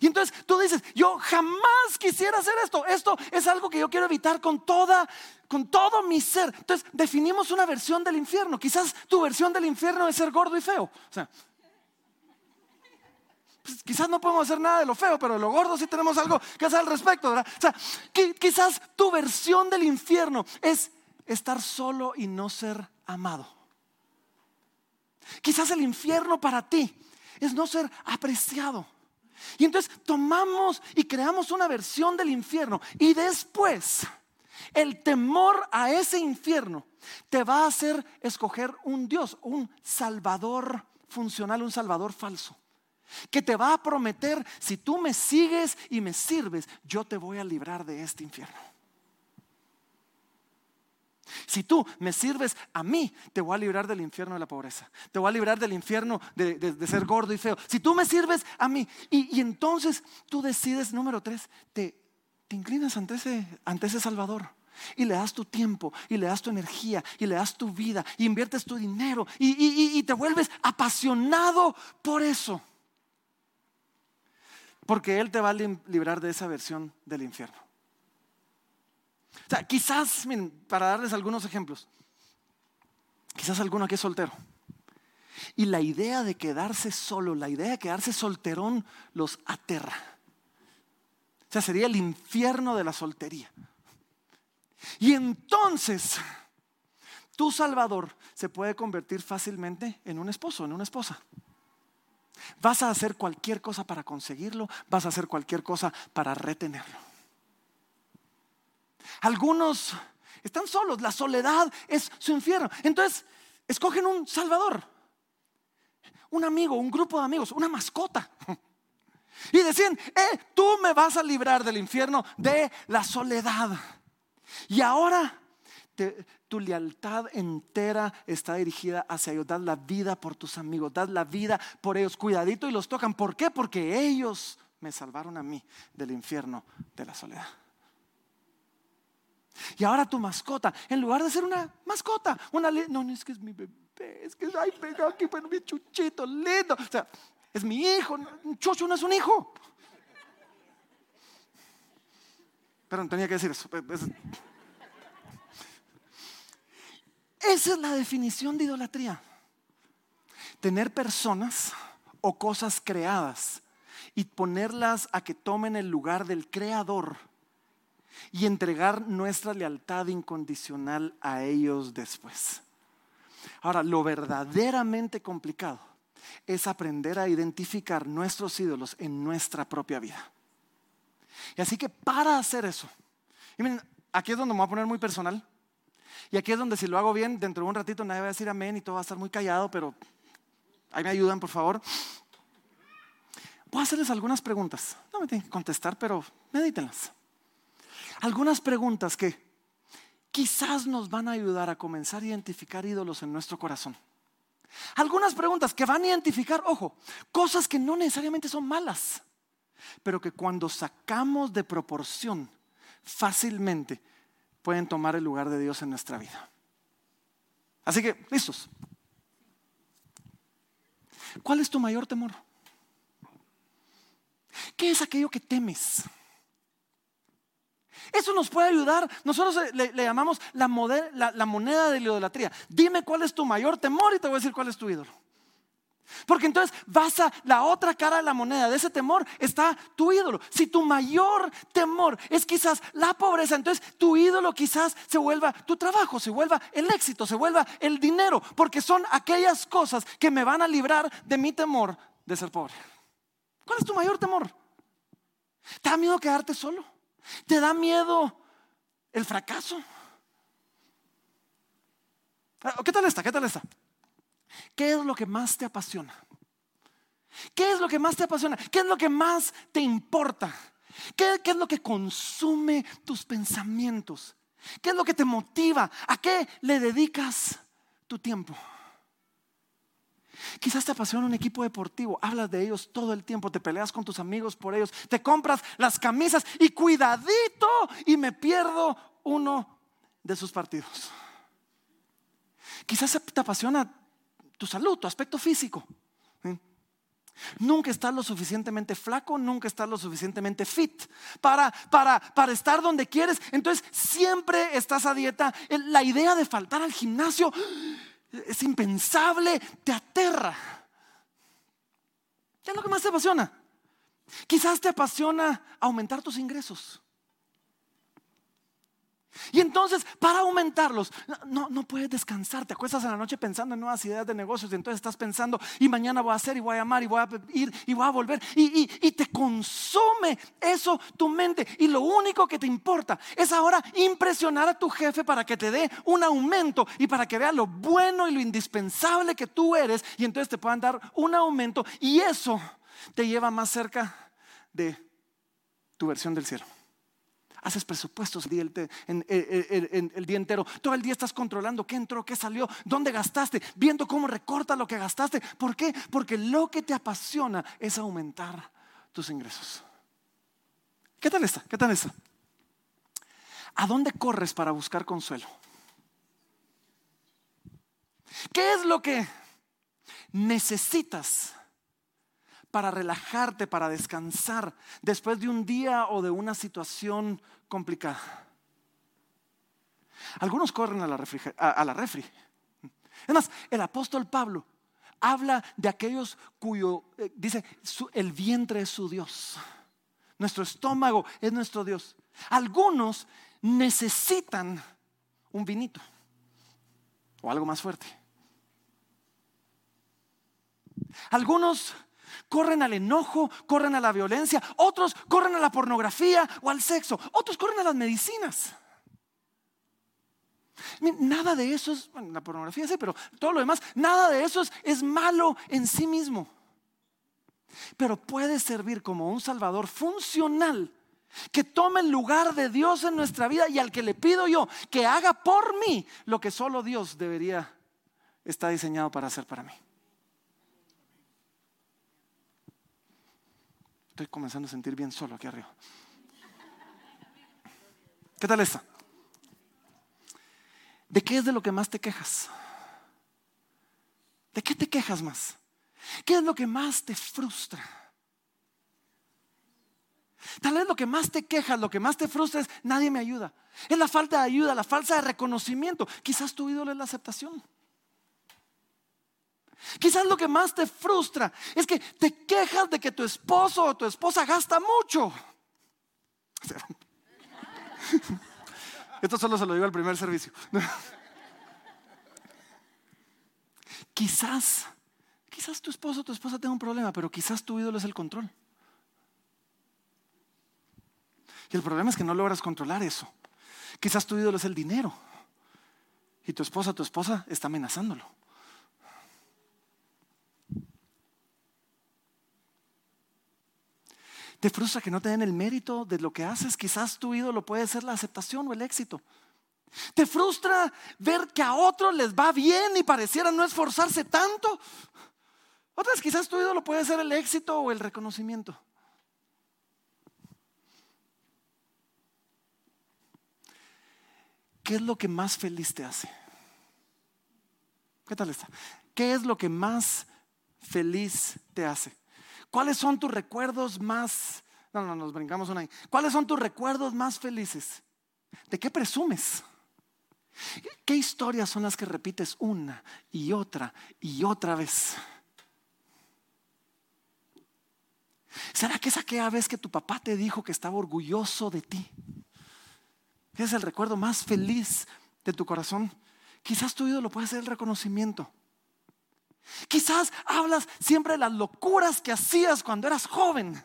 Y entonces tú dices, yo jamás quisiera hacer esto. Esto es algo que yo quiero evitar con toda, con todo mi ser. Entonces definimos una versión del infierno. Quizás tu versión del infierno es ser gordo y feo. O sea, pues, quizás no podemos hacer nada de lo feo, pero de lo gordo sí tenemos algo que hacer al respecto. O sea, quizás tu versión del infierno es estar solo y no ser amado. Quizás el infierno para ti es no ser apreciado. Y entonces tomamos y creamos una versión del infierno. Y después, el temor a ese infierno te va a hacer escoger un Dios, un salvador funcional, un salvador falso. Que te va a prometer, si tú me sigues y me sirves, yo te voy a librar de este infierno. Si tú me sirves a mí, te voy a librar del infierno de la pobreza. Te voy a librar del infierno de, ser gordo y feo. Si tú me sirves a mí, y, entonces tú decides, número tres, te, inclinas ante ese, ante ese Salvador. Y le das tu tiempo, y le das tu energía, y le das tu vida, y inviertes tu dinero, y, y te vuelves apasionado por eso. Porque Él te va a librar de esa versión del infierno. O sea, quizás, miren, para darles algunos ejemplos, quizás alguno aquí es soltero. Y la idea de quedarse solo, la idea de quedarse solterón los aterra. O sea, sería el infierno de la soltería. Y entonces, tu Salvador se puede convertir fácilmente en un esposo, en una esposa. Vas a hacer cualquier cosa para conseguirlo, vas a hacer cualquier cosa para retenerlo. Algunos están solos, la soledad es su infierno. Entonces, escogen un salvador, un amigo, un grupo de amigos, una mascota. Y decían, eh, tú me vas a librar del infierno, de la soledad. Y ahora tu lealtad entera está dirigida hacia ellos. Dad la vida por tus amigos, dad la vida por ellos. Cuidadito y los tocan. ¿Por qué? Porque ellos me salvaron a mí del infierno de la soledad. Y ahora tu mascota, en lugar de ser una mascota, una no, no es que es mi bebé, es que ay, venga aquí, bueno, mi chuchito, lindo. O sea, es mi hijo, un chucho no es un hijo. Pero tenía que decir eso. Esa es la definición de idolatría. Tener personas o cosas creadas y ponerlas a que tomen el lugar del Creador y entregar nuestra lealtad incondicional a ellos después. Ahora, lo verdaderamente complicado es aprender a identificar nuestros ídolos en nuestra propia vida. Y así que para hacer eso, y miren, aquí es donde me voy a poner muy personal. Y aquí es donde si lo hago bien, dentro de un ratito nadie va a decir amén y todo va a estar muy callado, pero ahí me ayudan, por favor. Voy a hacerles algunas preguntas. No me tienen que contestar, pero medítenlas. Algunas preguntas que quizás nos van a ayudar a comenzar a identificar ídolos en nuestro corazón. Algunas preguntas que van a identificar, ojo, cosas que no necesariamente son malas, pero que cuando sacamos de proporción fácilmente pueden tomar el lugar de Dios en nuestra vida. Así que, listos. ¿Cuál es tu mayor temor? ¿Qué es aquello que temes? Eso nos puede ayudar. Nosotros le, llamamos la, la, moneda de la idolatría. Dime cuál es tu mayor temor y te voy a decir cuál es tu ídolo. Porque entonces vas a la otra cara de la moneda, de ese temor está tu ídolo. Si tu mayor temor es quizás la pobreza, entonces tu ídolo quizás se vuelva tu trabajo, se vuelva el éxito, se vuelva el dinero, porque son aquellas cosas que me van a librar de mi temor de ser pobre. ¿Cuál es tu mayor temor? ¿Te da miedo quedarte solo? ¿Te da miedo el fracaso? Ah, ¿Qué tal está? ¿Qué tal está? ¿Qué es lo que más te apasiona? ¿Qué es lo que más te apasiona? ¿Qué es lo que más te importa? ¿Qué, ¿Qué, es lo que consume tus pensamientos? ¿Qué es lo que te motiva? ¿A qué le dedicas tu tiempo? Quizás te apasiona un equipo deportivo, hablas de ellos todo el tiempo, te peleas con tus amigos por ellos, te compras las camisas y cuidadito y me pierdo uno de sus partidos. Quizás te apasiona tu salud, tu aspecto físico. Nunca estás lo suficientemente flaco, nunca estás lo suficientemente fit para, para, para estar donde quieres. Entonces siempre estás a dieta. La idea de faltar al gimnasio es impensable, te aterra. ¿Qué es lo que más te apasiona? Quizás te apasiona aumentar tus ingresos. Y entonces, para aumentarlos, no, no puedes descansar. Te acuestas en la noche pensando en nuevas ideas de negocios. Y entonces estás pensando, y mañana voy a hacer, y voy a amar, y voy a ir, y voy a volver. Y, y te consume eso tu mente. Y lo único que te importa es ahora impresionar a tu jefe para que te dé un aumento y para que vea lo bueno y lo indispensable que tú eres. Y entonces te puedan dar un aumento. Y eso te lleva más cerca de tu versión del cielo haces presupuestos el día, el día entero. Todo el día estás controlando qué entró, qué salió, dónde gastaste, viendo cómo recorta lo que gastaste. ¿Por qué? Porque lo que te apasiona es aumentar tus ingresos. ¿Qué tal está? ¿Qué tal está? ¿A dónde corres para buscar consuelo? ¿Qué es lo que necesitas para relajarte, para descansar después de un día o de una situación complicada. Algunos corren a la, refri, a, más, el apóstol Pablo habla de aquellos cuyo, eh, dice, el vientre es su Dios. Nuestro estómago es nuestro Dios. Algunos necesitan un vinito o algo más fuerte. Algunos corren al enojo, corren a la violencia, otros corren a la pornografía o al sexo, otros corren a las medicinas. Nada de eso es, bueno, la pornografía sí, pero todo lo demás, nada de eso es, es malo en sí mismo. Pero puede servir como un salvador funcional que tome el lugar de Dios en nuestra vida y al que le pido yo que haga por mí lo que solo Dios debería estar diseñado para hacer para mí. Estoy comenzando a sentir bien solo aquí arriba. ¿Qué tal esta? ¿De qué es de lo que más te quejas? ¿De qué te quejas más? ¿Qué es lo que más te frustra? Tal vez lo que más te quejas, lo que más te frustra es nadie me ayuda. Es la falta de ayuda, la falta de reconocimiento. Quizás tu ídolo es la aceptación. Quizás lo que más te frustra es que te quejas de que tu esposo o tu esposa gasta mucho. Esto solo se lo digo al primer servicio. Quizás, quizás tu esposo o tu esposa tenga un problema, pero quizás tu ídolo es el control. Y el problema es que no logras controlar eso. Quizás tu ídolo es el dinero. Y tu esposa, tu esposa está amenazándolo. Te frustra que no te den el mérito de lo que haces. Quizás tu ídolo puede ser la aceptación o el éxito. Te frustra ver que a otros les va bien y pareciera no esforzarse tanto. Otras quizás tu ídolo puede ser el éxito o el reconocimiento. ¿Qué es lo que más feliz te hace? ¿Qué tal está? ¿Qué es lo que más feliz te hace? ¿Cuáles son tus recuerdos más... No, no, nos brincamos una ahí. ¿Cuáles son tus recuerdos más felices? ¿De qué presumes? ¿Qué historias son las que repites una y otra y otra vez? ¿Será que es aquella vez que tu papá te dijo que estaba orgulloso de ti? es el recuerdo más feliz de tu corazón? Quizás tu ídolo puede ser el reconocimiento. Quizás hablas siempre de las locuras que hacías cuando eras joven,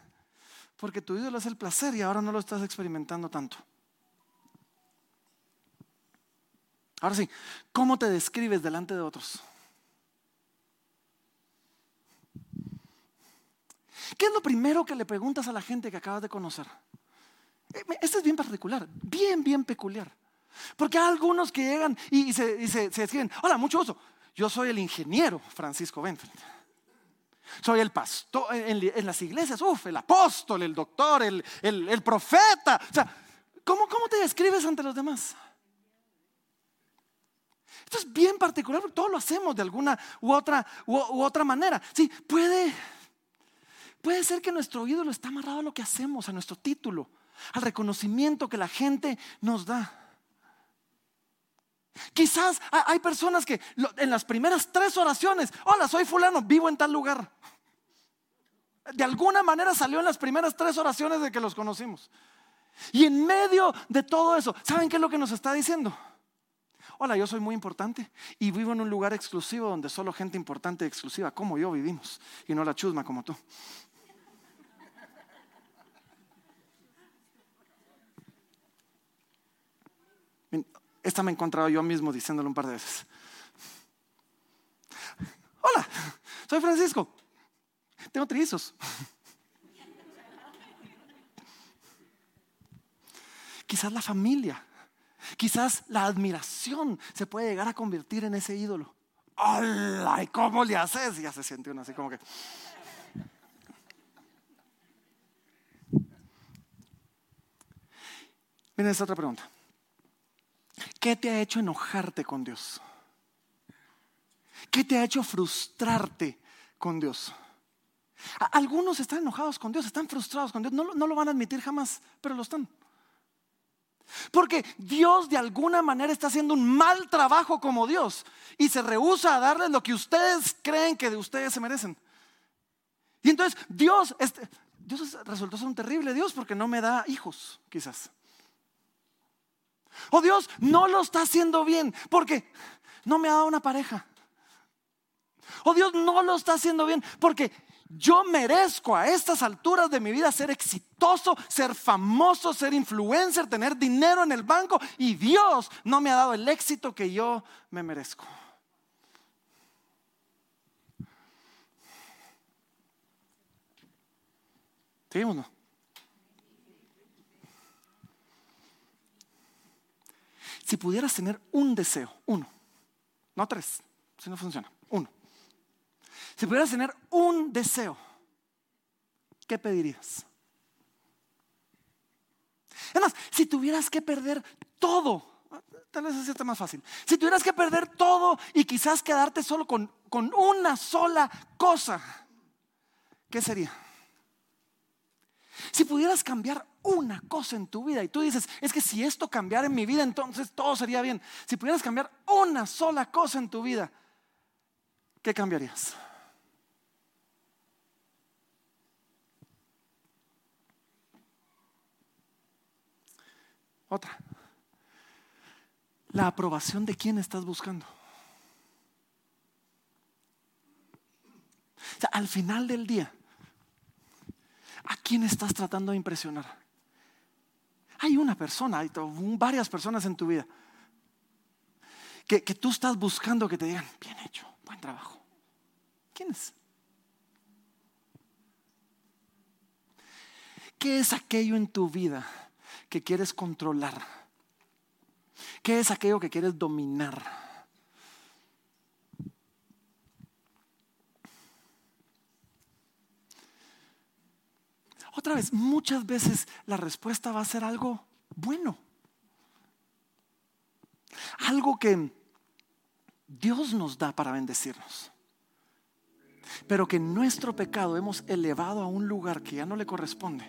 porque tu ídolo es el placer y ahora no lo estás experimentando tanto. Ahora sí, ¿cómo te describes delante de otros? ¿Qué es lo primero que le preguntas a la gente que acabas de conocer? Este es bien particular, bien, bien peculiar. Porque hay algunos que llegan y, se, describen, hola, mucho gusto, yo soy el ingeniero Francisco Benfeld. Soy el pastor en, las iglesias, uff, el apóstol, el doctor, el, profeta. O sea, ¿cómo, ¿cómo te describes ante los demás? Esto es bien particular porque todos lo hacemos de alguna u otra, u, otra manera. Sí, puede, puede ser que nuestro ídolo está amarrado a lo que hacemos, a nuestro título al reconocimiento que la gente nos da. Quizás hay personas que en las primeras tres oraciones, hola, soy fulano, vivo en tal lugar. De alguna manera salió en las primeras tres oraciones de que los conocimos. Y en medio de todo eso, ¿saben qué es lo que nos está diciendo? Hola, yo soy muy importante y vivo en un lugar exclusivo donde solo gente importante y exclusiva como yo vivimos y no la chusma como tú. Esta me he encontrado yo mismo diciéndolo un par de veces. Hola, soy Francisco. Tengo trillizos. Quizás la familia, quizás la admiración se puede llegar a convertir en ese ídolo. ¡Hola! ¿Y cómo le haces? Ya se siente uno así como que. Miren esta otra pregunta. ¿Qué te ha hecho enojarte con Dios? ¿Qué te ha hecho frustrarte con Dios? Algunos están enojados con Dios, están frustrados con Dios, no, lo van a admitir jamás, pero lo están. Porque Dios de alguna manera está haciendo un mal trabajo como Dios y se rehúsa a darles lo que ustedes creen que de ustedes se merecen. Y entonces Dios, este, Dios resultó ser un terrible Dios porque no me da hijos, quizás. Oh Dios, no lo está haciendo bien porque no me ha dado una pareja. Oh Dios, no lo está haciendo bien porque yo merezco a estas alturas de mi vida ser exitoso, ser famoso, ser influencer, tener dinero en el banco y Dios no me ha dado el éxito que yo me merezco. ¿Sí o no? Si pudieras tener un deseo, uno, no tres, si no funciona, uno. Si pudieras tener un deseo, ¿qué pedirías? Además, si tuvieras que perder todo, tal vez así está más fácil. Si tuvieras que perder todo y quizás quedarte solo con, con una sola cosa, ¿qué sería? Si pudieras cambiar una cosa en tu vida y tú dices, es que si esto cambiara en mi vida, entonces todo sería bien. Si pudieras cambiar una sola cosa en tu vida, ¿qué cambiarías? Otra. La aprobación de quién estás buscando. O sea, al final del día, ¿a quién estás tratando de impresionar? Hay una persona, hay varias personas en tu vida que, tú estás buscando que te digan, bien hecho, buen trabajo. ¿Quién es? ¿Qué es aquello en tu vida que quieres controlar? ¿Qué es aquello que quieres dominar? Otra vez, muchas veces la respuesta va a ser algo bueno. Algo que Dios nos da para bendecirnos. Pero que nuestro pecado hemos elevado a un lugar que ya no le corresponde.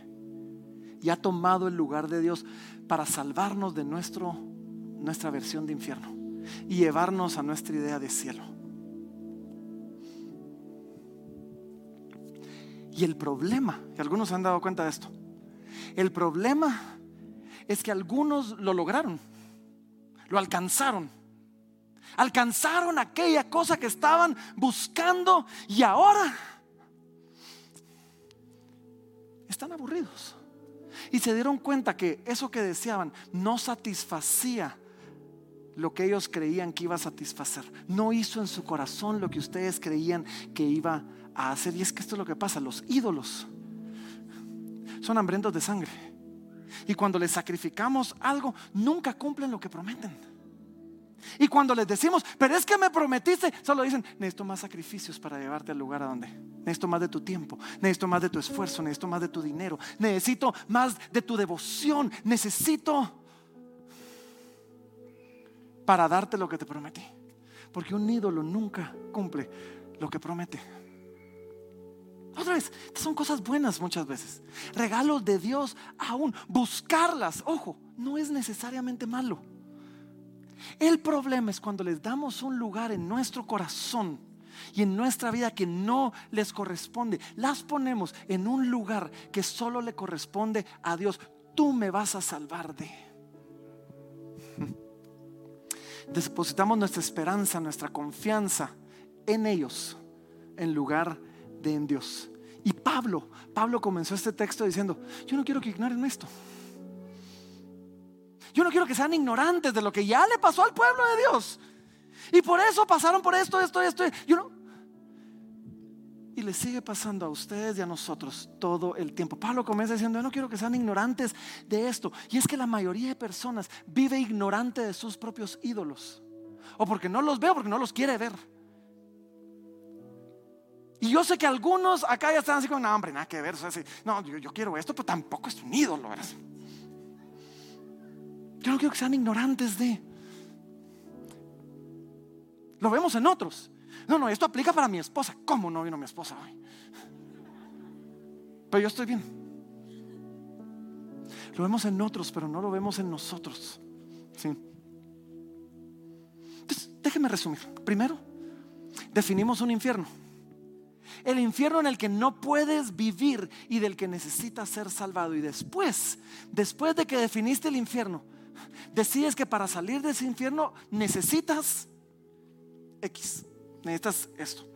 Y ha tomado el lugar de Dios para salvarnos de nuestro, nuestra versión de infierno y llevarnos a nuestra idea de cielo. Y el problema, y algunos se han dado cuenta de esto, el problema es que algunos lo lograron, lo alcanzaron. Alcanzaron aquella cosa que estaban buscando y ahora están aburridos. Y se dieron cuenta que eso que deseaban no satisfacía lo que ellos creían que iba a satisfacer. No hizo en su corazón lo que ustedes creían que iba a hacer. Y es que esto es lo que pasa. Los ídolos son hambrientos de sangre. Y cuando les sacrificamos algo, nunca cumplen lo que prometen. Y cuando les decimos, pero es que me prometiste, solo dicen, necesito más sacrificios para llevarte al lugar a donde. Necesito más de tu tiempo, necesito más de tu esfuerzo, necesito más de tu dinero, necesito más de tu devoción, necesito para darte lo que te prometí. Porque un ídolo nunca cumple lo que promete. Otra vez, son cosas buenas muchas veces. Regalos de Dios aún. Buscarlas, ojo, no es necesariamente malo. El problema es cuando les damos un lugar en nuestro corazón y en nuestra vida que no les corresponde. Las ponemos en un lugar que solo le corresponde a Dios. Tú me vas a salvar de. Depositamos nuestra esperanza, nuestra confianza en ellos en lugar de en Dios. Y Pablo, Pablo comenzó este texto diciendo, yo no quiero que ignoren esto. Yo no quiero que sean ignorantes de lo que ya le pasó al pueblo de Dios. Y por eso pasaron por esto, esto, esto. Y le sigue pasando a ustedes y a nosotros todo el tiempo. Pablo comienza diciendo, yo no quiero que sean ignorantes de esto. Y es que la mayoría de personas vive ignorante de sus propios ídolos. O porque no los veo, porque no los quiere ver. Y yo sé que algunos acá ya están así con, no, hombre, nada que ver. no, yo, quiero esto, pero tampoco es un ídolo. ¿verdad? Yo no quiero que sean ignorantes de. Lo vemos en otros. No, no, esto aplica para mi esposa. ¿Cómo no vino mi esposa hoy? Pero yo estoy bien. Lo vemos en otros, pero no lo vemos en nosotros. ¿Sí? Entonces, déjeme resumir. Primero, definimos un infierno. El infierno en el que no puedes vivir y del que necesitas ser salvado. Y después, después de que definiste el infierno, decides que para salir de ese infierno necesitas X, necesitas esto.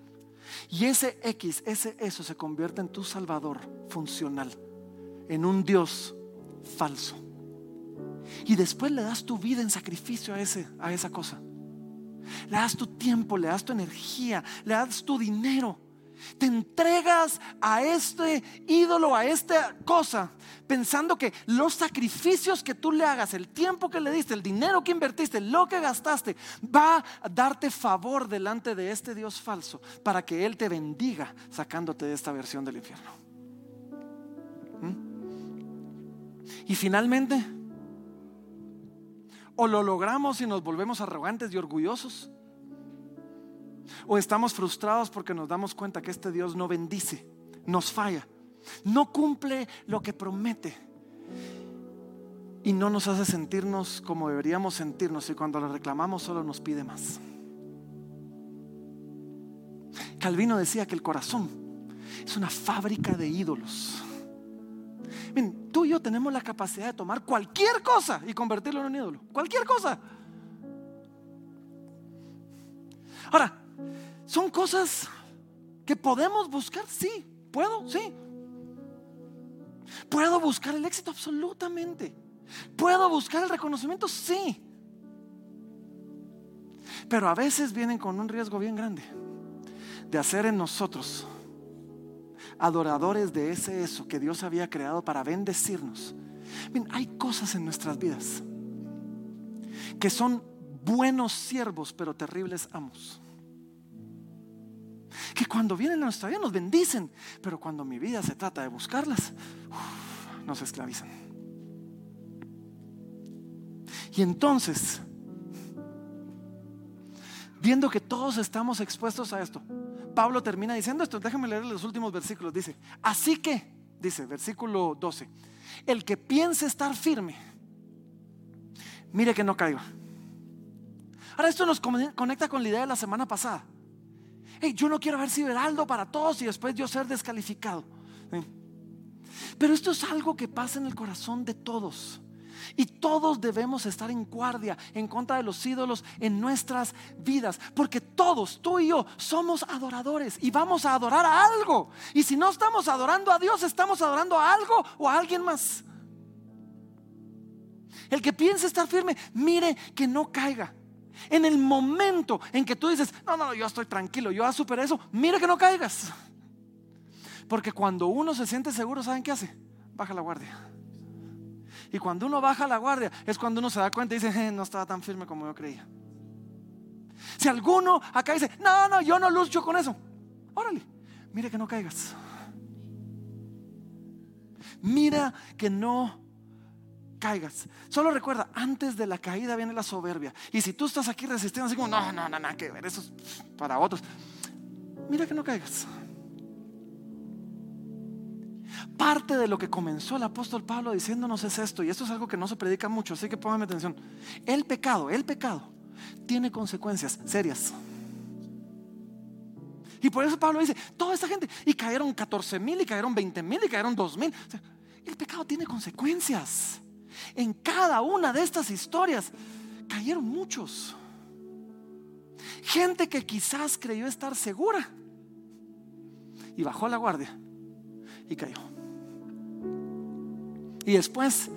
Y ese X, ese eso se convierte en tu salvador funcional, en un Dios falso. Y después le das tu vida en sacrificio a, ese, a esa cosa. Le das tu tiempo, le das tu energía, le das tu dinero. Te entregas a este ídolo, a esta cosa, pensando que los sacrificios que tú le hagas, el tiempo que le diste, el dinero que invertiste, lo que gastaste, va a darte favor delante de este Dios falso para que Él te bendiga sacándote de esta versión del infierno. ¿Mm? Y finalmente, o lo logramos y nos volvemos arrogantes y orgullosos o estamos frustrados porque nos damos cuenta que este Dios no bendice, nos falla, no cumple lo que promete y no nos hace sentirnos como deberíamos sentirnos y cuando le reclamamos solo nos pide más. Calvino decía que el corazón es una fábrica de ídolos. Tú y yo tenemos la capacidad de tomar cualquier cosa y convertirlo en un ídolo. Cualquier cosa. Ahora, son cosas que podemos buscar, sí, puedo, sí. Puedo buscar el éxito absolutamente. Puedo buscar el reconocimiento, sí. Pero a veces vienen con un riesgo bien grande de hacer en nosotros adoradores de ese eso que Dios había creado para bendecirnos. hay cosas en nuestras vidas que son buenos siervos pero terribles amos. Que cuando vienen a nuestra vida nos bendicen, pero cuando mi vida se trata de buscarlas, nos esclavizan. Y entonces, viendo que todos estamos expuestos a esto, Pablo termina diciendo esto, déjame leer los últimos versículos, dice, así que, dice, versículo 12, el que piense estar firme, mire que no caiga. Ahora esto nos conecta con la idea de la semana pasada. Hey, yo no quiero haber sido heraldo para todos y después yo ser descalificado. Pero esto es algo que pasa en el corazón de todos. Y todos debemos estar en guardia en contra de los ídolos en nuestras vidas. Porque todos, tú y yo, somos adoradores y vamos a adorar a algo. Y si no estamos adorando a Dios, estamos adorando a algo o a alguien más. El que piense estar firme, mire que no caiga. En el momento en que tú dices, no, no, yo estoy tranquilo, yo superé eso, mire que no caigas. Porque cuando uno se siente seguro, ¿saben qué hace? Baja la guardia. Y cuando uno baja la guardia es cuando uno se da cuenta y dice, eh, no estaba tan firme como yo creía. Si alguno acá dice, no, no, yo no lucho con eso, órale, mire que no caigas. Mira que no caigas. Solo recuerda, antes de la caída viene la soberbia. Y si tú estás aquí resistiendo así como, no, no, no, nada que ver, eso es para otros. Mira que no caigas. Parte de lo que comenzó el apóstol Pablo diciéndonos es esto, y esto es algo que no se predica mucho, así que póngame atención. El pecado, el pecado tiene consecuencias serias. Y por eso Pablo dice, toda esta gente, y cayeron 14 mil, y cayeron 20 mil, y cayeron 2 mil. el pecado tiene consecuencias. En cada una de estas historias cayeron muchos. Gente que quizás creyó estar segura y bajó la guardia y cayó. Y después,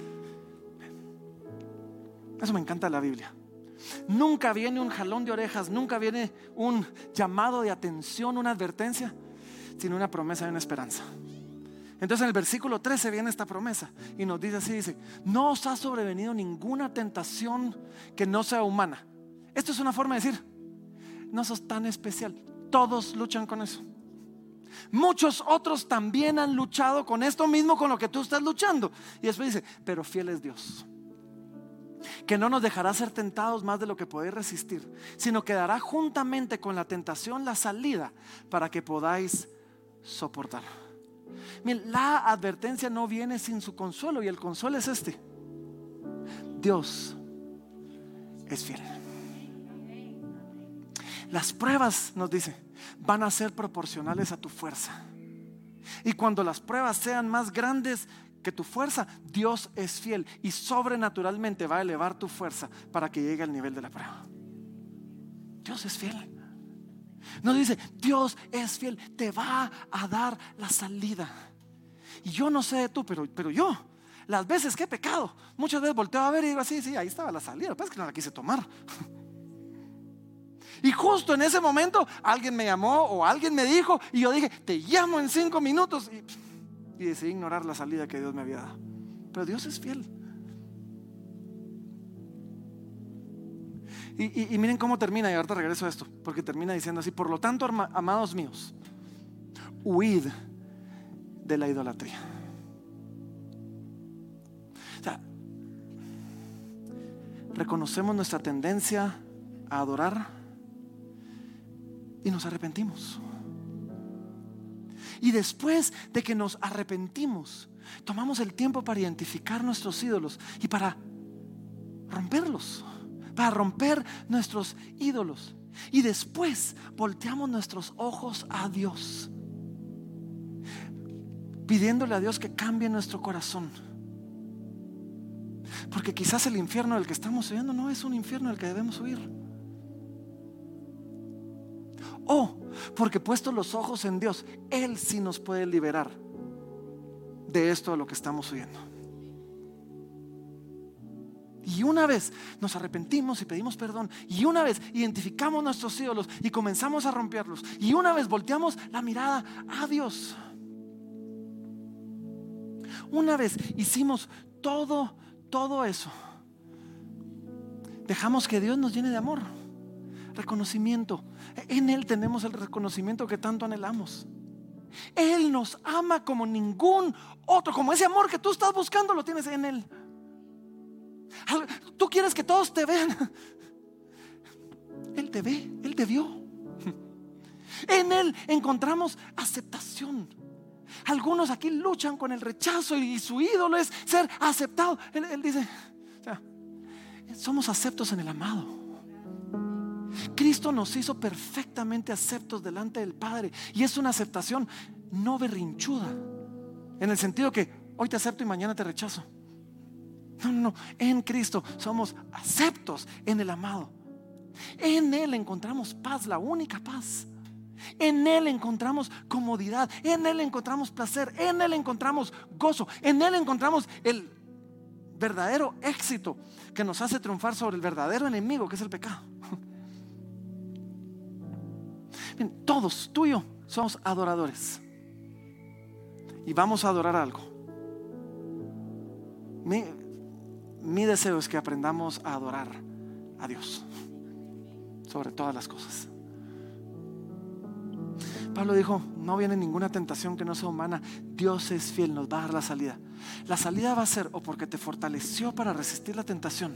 eso me encanta la Biblia. Nunca viene un jalón de orejas, nunca viene un llamado de atención, una advertencia, sino una promesa y una esperanza. Entonces en el versículo 13 viene esta promesa y nos dice así, dice, no os ha sobrevenido ninguna tentación que no sea humana. Esto es una forma de decir, no sos tan especial. Todos luchan con eso. Muchos otros también han luchado con esto mismo con lo que tú estás luchando. Y después dice, pero fiel es Dios. Que no nos dejará ser tentados más de lo que podéis resistir, sino que dará juntamente con la tentación la salida para que podáis soportar. La advertencia no viene sin su consuelo y el consuelo es este. Dios es fiel. Las pruebas, nos dice, van a ser proporcionales a tu fuerza. Y cuando las pruebas sean más grandes que tu fuerza, Dios es fiel y sobrenaturalmente va a elevar tu fuerza para que llegue al nivel de la prueba. Dios es fiel. No dice, Dios es fiel, te va a dar la salida. Y yo no sé tú, pero, pero yo, las veces que he pecado, muchas veces volteo a ver y digo, sí, sí, ahí estaba la salida, pero es que no la quise tomar. Y justo en ese momento alguien me llamó o alguien me dijo y yo dije, te llamo en cinco minutos. Y, decidí ignorar la salida que Dios me había dado. Pero Dios es fiel. Y, miren cómo termina, y ahorita regreso a esto, porque termina diciendo así, por lo tanto, amados míos, huid de la idolatría. O sea, reconocemos nuestra tendencia a adorar y nos arrepentimos. Y después de que nos arrepentimos, tomamos el tiempo para identificar nuestros ídolos y para romperlos, para romper nuestros ídolos. Y después volteamos nuestros ojos a Dios, pidiéndole a Dios que cambie nuestro corazón. Porque quizás el infierno del que estamos huyendo no es un infierno del que debemos huir. O porque puesto los ojos en Dios, Él sí nos puede liberar de esto a lo que estamos huyendo. Y una vez nos arrepentimos y pedimos perdón, y una vez identificamos nuestros ídolos y comenzamos a romperlos, y una vez volteamos la mirada a Dios, una vez hicimos todo, todo eso, dejamos que Dios nos llene de amor, reconocimiento. En Él tenemos el reconocimiento que tanto anhelamos. Él nos ama como ningún otro, como ese amor que tú estás buscando lo tienes en Él. Tú quieres que todos te vean. Él te ve, Él te vio. En Él encontramos aceptación. Algunos aquí luchan con el rechazo y su ídolo es ser aceptado. Él, dice, somos aceptos en el amado. Cristo nos hizo perfectamente aceptos delante del Padre. Y es una aceptación no berrinchuda. En el sentido que hoy te acepto y mañana te rechazo. No, no, no. En Cristo somos aceptos en el amado. En Él encontramos paz, la única paz. En Él encontramos comodidad, en Él encontramos placer, en Él encontramos gozo, en Él encontramos el verdadero éxito que nos hace triunfar sobre el verdadero enemigo que es el pecado. todos, tú y yo, somos adoradores. Y vamos a adorar algo mi deseo es que aprendamos a adorar a Dios sobre todas las cosas. Pablo dijo, no viene ninguna tentación que no sea humana, Dios es fiel, nos va a dar la salida. La salida va a ser o porque te fortaleció para resistir la tentación,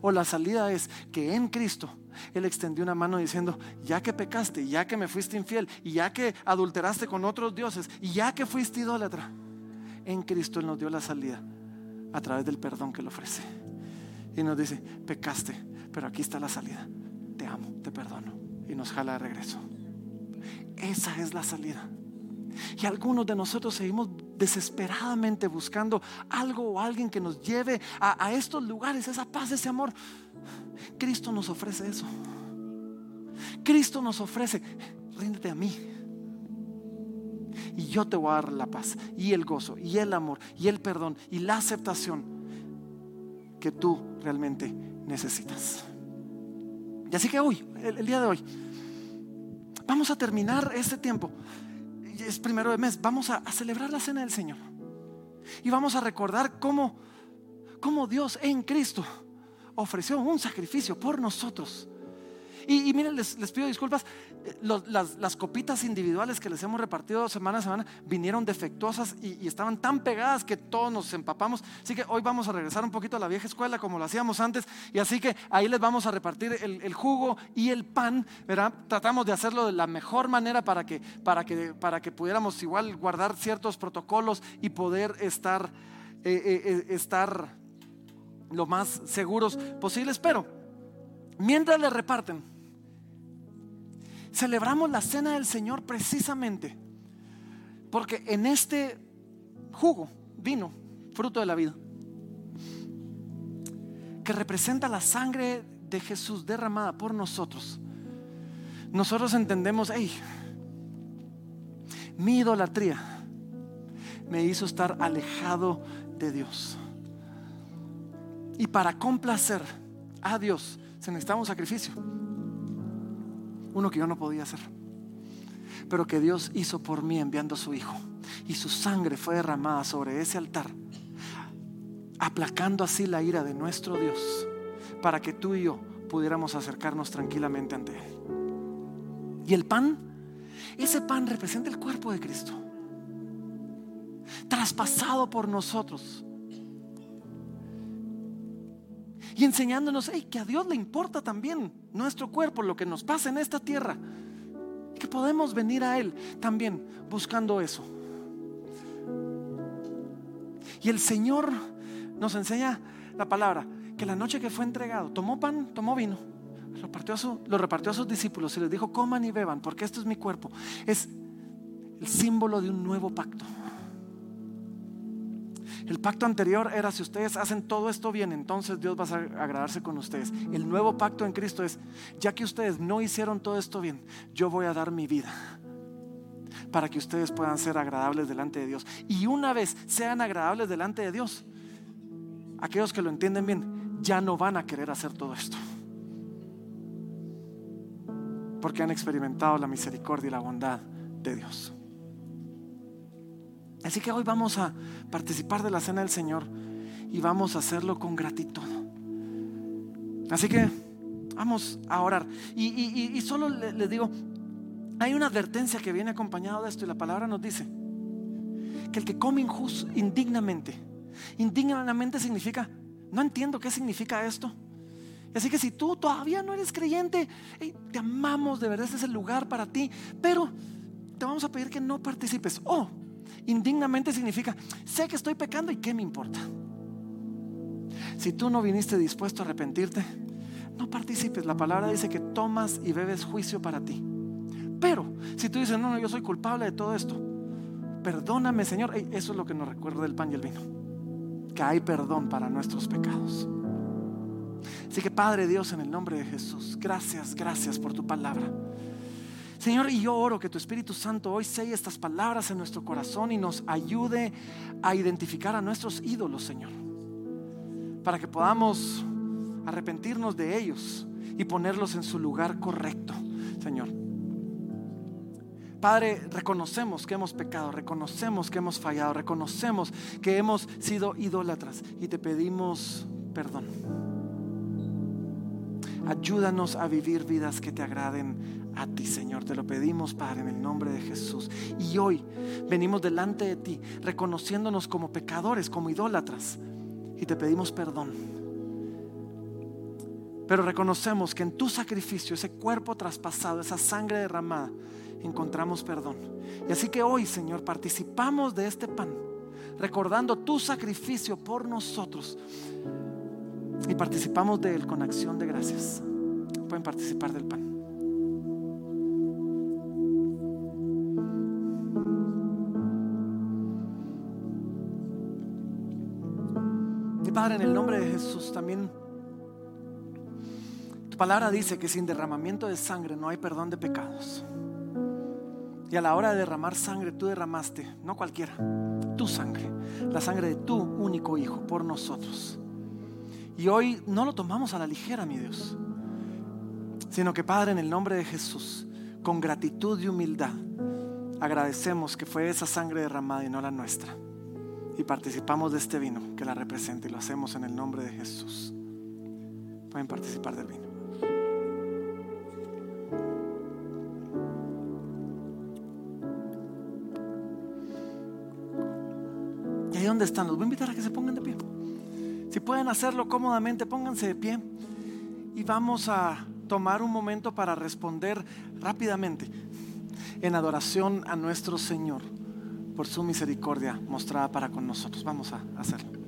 o la salida es que en Cristo Él extendió una mano diciendo, ya que pecaste, ya que me fuiste infiel, y ya que adulteraste con otros dioses, y ya que fuiste idólatra, en Cristo Él nos dio la salida a través del perdón que le ofrece. Y nos dice, pecaste, pero aquí está la salida. Te amo, te perdono. Y nos jala de regreso. Esa es la salida. Y algunos de nosotros seguimos desesperadamente buscando algo o alguien que nos lleve a, a, estos lugares, esa paz, ese amor. Cristo nos ofrece eso. Cristo nos ofrece, ríndete a mí y yo te voy a dar la paz y el gozo y el amor y el perdón y la aceptación que tú realmente necesitas. Y así que hoy, el, día de hoy, vamos a terminar este tiempo. Es primero de mes, vamos a, celebrar la cena del Señor. Y vamos a recordar cómo, cómo Dios en Cristo ofreció un sacrificio por nosotros y, miren, les, pido disculpas, eh, las, copitas individuales que les hemos repartido semana a semana vinieron defectuosas y, estaban tan pegadas que todos nos empapamos. Así que hoy vamos a regresar un poquito a la vieja escuela como lo hacíamos antes. Y así que ahí les vamos a repartir el, jugo y el pan, ¿verdad? Tratamos de hacerlo de la mejor manera para que, para que, para que pudiéramos igual guardar ciertos protocolos y poder estar, eh, eh, estar lo más seguros posibles. Pero mientras le reparten, celebramos la cena del Señor precisamente porque en este jugo, vino, fruto de la vida, que representa la sangre de Jesús derramada por nosotros, nosotros entendemos, hey, mi idolatría me hizo estar alejado de Dios. Y para complacer a Dios se necesitaba un sacrificio uno que yo no podía hacer, pero que Dios hizo por mí enviando a su Hijo. Y su sangre fue derramada sobre ese altar, aplacando así la ira de nuestro Dios, para que tú y yo pudiéramos acercarnos tranquilamente ante Él. Y el pan, ese pan representa el cuerpo de Cristo, traspasado por nosotros y enseñándonos que a Dios le importa también nuestro cuerpo, lo que nos pasa en esta tierra. Que podemos venir a Él también buscando eso. Y el Señor nos enseña la palabra, que la noche que fue entregado, tomó pan, tomó vino, lo repartió, a lo repartió a sus discípulos y les dijo, coman y beban, porque esto es mi cuerpo. Es el símbolo de un nuevo pacto. El pacto anterior era si ustedes hacen todo esto bien, entonces Dios va a agradarse con ustedes. El nuevo pacto en Cristo es, ya que ustedes no hicieron todo esto bien, yo voy a dar mi vida para que ustedes puedan ser agradables delante de Dios. Y una vez sean agradables delante de Dios, aquellos que lo entienden bien, ya no van a querer hacer todo esto. Porque han experimentado la misericordia y la bondad de Dios. Así que hoy vamos a participar de la cena del Señor y vamos a hacerlo con gratitud. Así que vamos a orar. Y, solo les digo, hay una advertencia que viene acompañada de esto y la palabra nos dice que el que come injusto, indignamente, indignamente significa, no entiendo qué significa esto. Así que si tú todavía no eres creyente, te amamos, de verdad, este es el lugar para ti, pero te vamos a pedir que no participes. Oh, indignamente significa, sé que estoy pecando y qué me importa. Si tú no viniste dispuesto a arrepentirte, no participes. La palabra dice que tomas y bebes juicio para ti. Pero si tú dices, no, no, yo soy culpable de todo esto, perdóname Señor, eso es lo que nos recuerda del pan y el vino, que hay perdón para nuestros pecados. Así que Padre Dios, en el nombre de Jesús, gracias, gracias por tu palabra. Señor, y yo oro que tu Espíritu Santo hoy selle estas palabras en nuestro corazón y nos ayude a identificar a nuestros ídolos, Señor. Para que podamos arrepentirnos de ellos y ponerlos en su lugar correcto, Señor. Padre, reconocemos que hemos pecado, reconocemos que hemos fallado, reconocemos que hemos sido idólatras y te pedimos perdón. Ayúdanos a vivir vidas que te agraden a ti, Señor. Te lo pedimos, Padre, en el nombre de Jesús. Y hoy venimos delante de ti, reconociéndonos como pecadores, como idólatras. Y te pedimos perdón. Pero reconocemos que en tu sacrificio, ese cuerpo traspasado, esa sangre derramada, encontramos perdón. Y así que hoy, Señor, participamos de este pan, recordando tu sacrificio por nosotros. Y participamos de él con acción de gracias. Pueden participar del pan. Padre, en el nombre de Jesús también. Tu palabra dice que sin derramamiento de sangre no hay perdón de pecados. Y a la hora de derramar sangre, tú derramaste, no cualquiera, tu sangre, la sangre de tu único Hijo por nosotros. Y hoy no lo tomamos a la ligera, mi Dios, sino que Padre, en el nombre de Jesús, con gratitud y humildad, agradecemos que fue esa sangre derramada y no la nuestra y participamos de este vino que la representa y lo hacemos en el nombre de Jesús. Pueden participar del vino. Y ahí donde están, los voy a invitar a que se pongan de pie. Si pueden hacerlo cómodamente, pónganse de pie y vamos a tomar un momento para responder rápidamente en adoración a nuestro Señor por su misericordia mostrada para con nosotros. Vamos a hacerlo.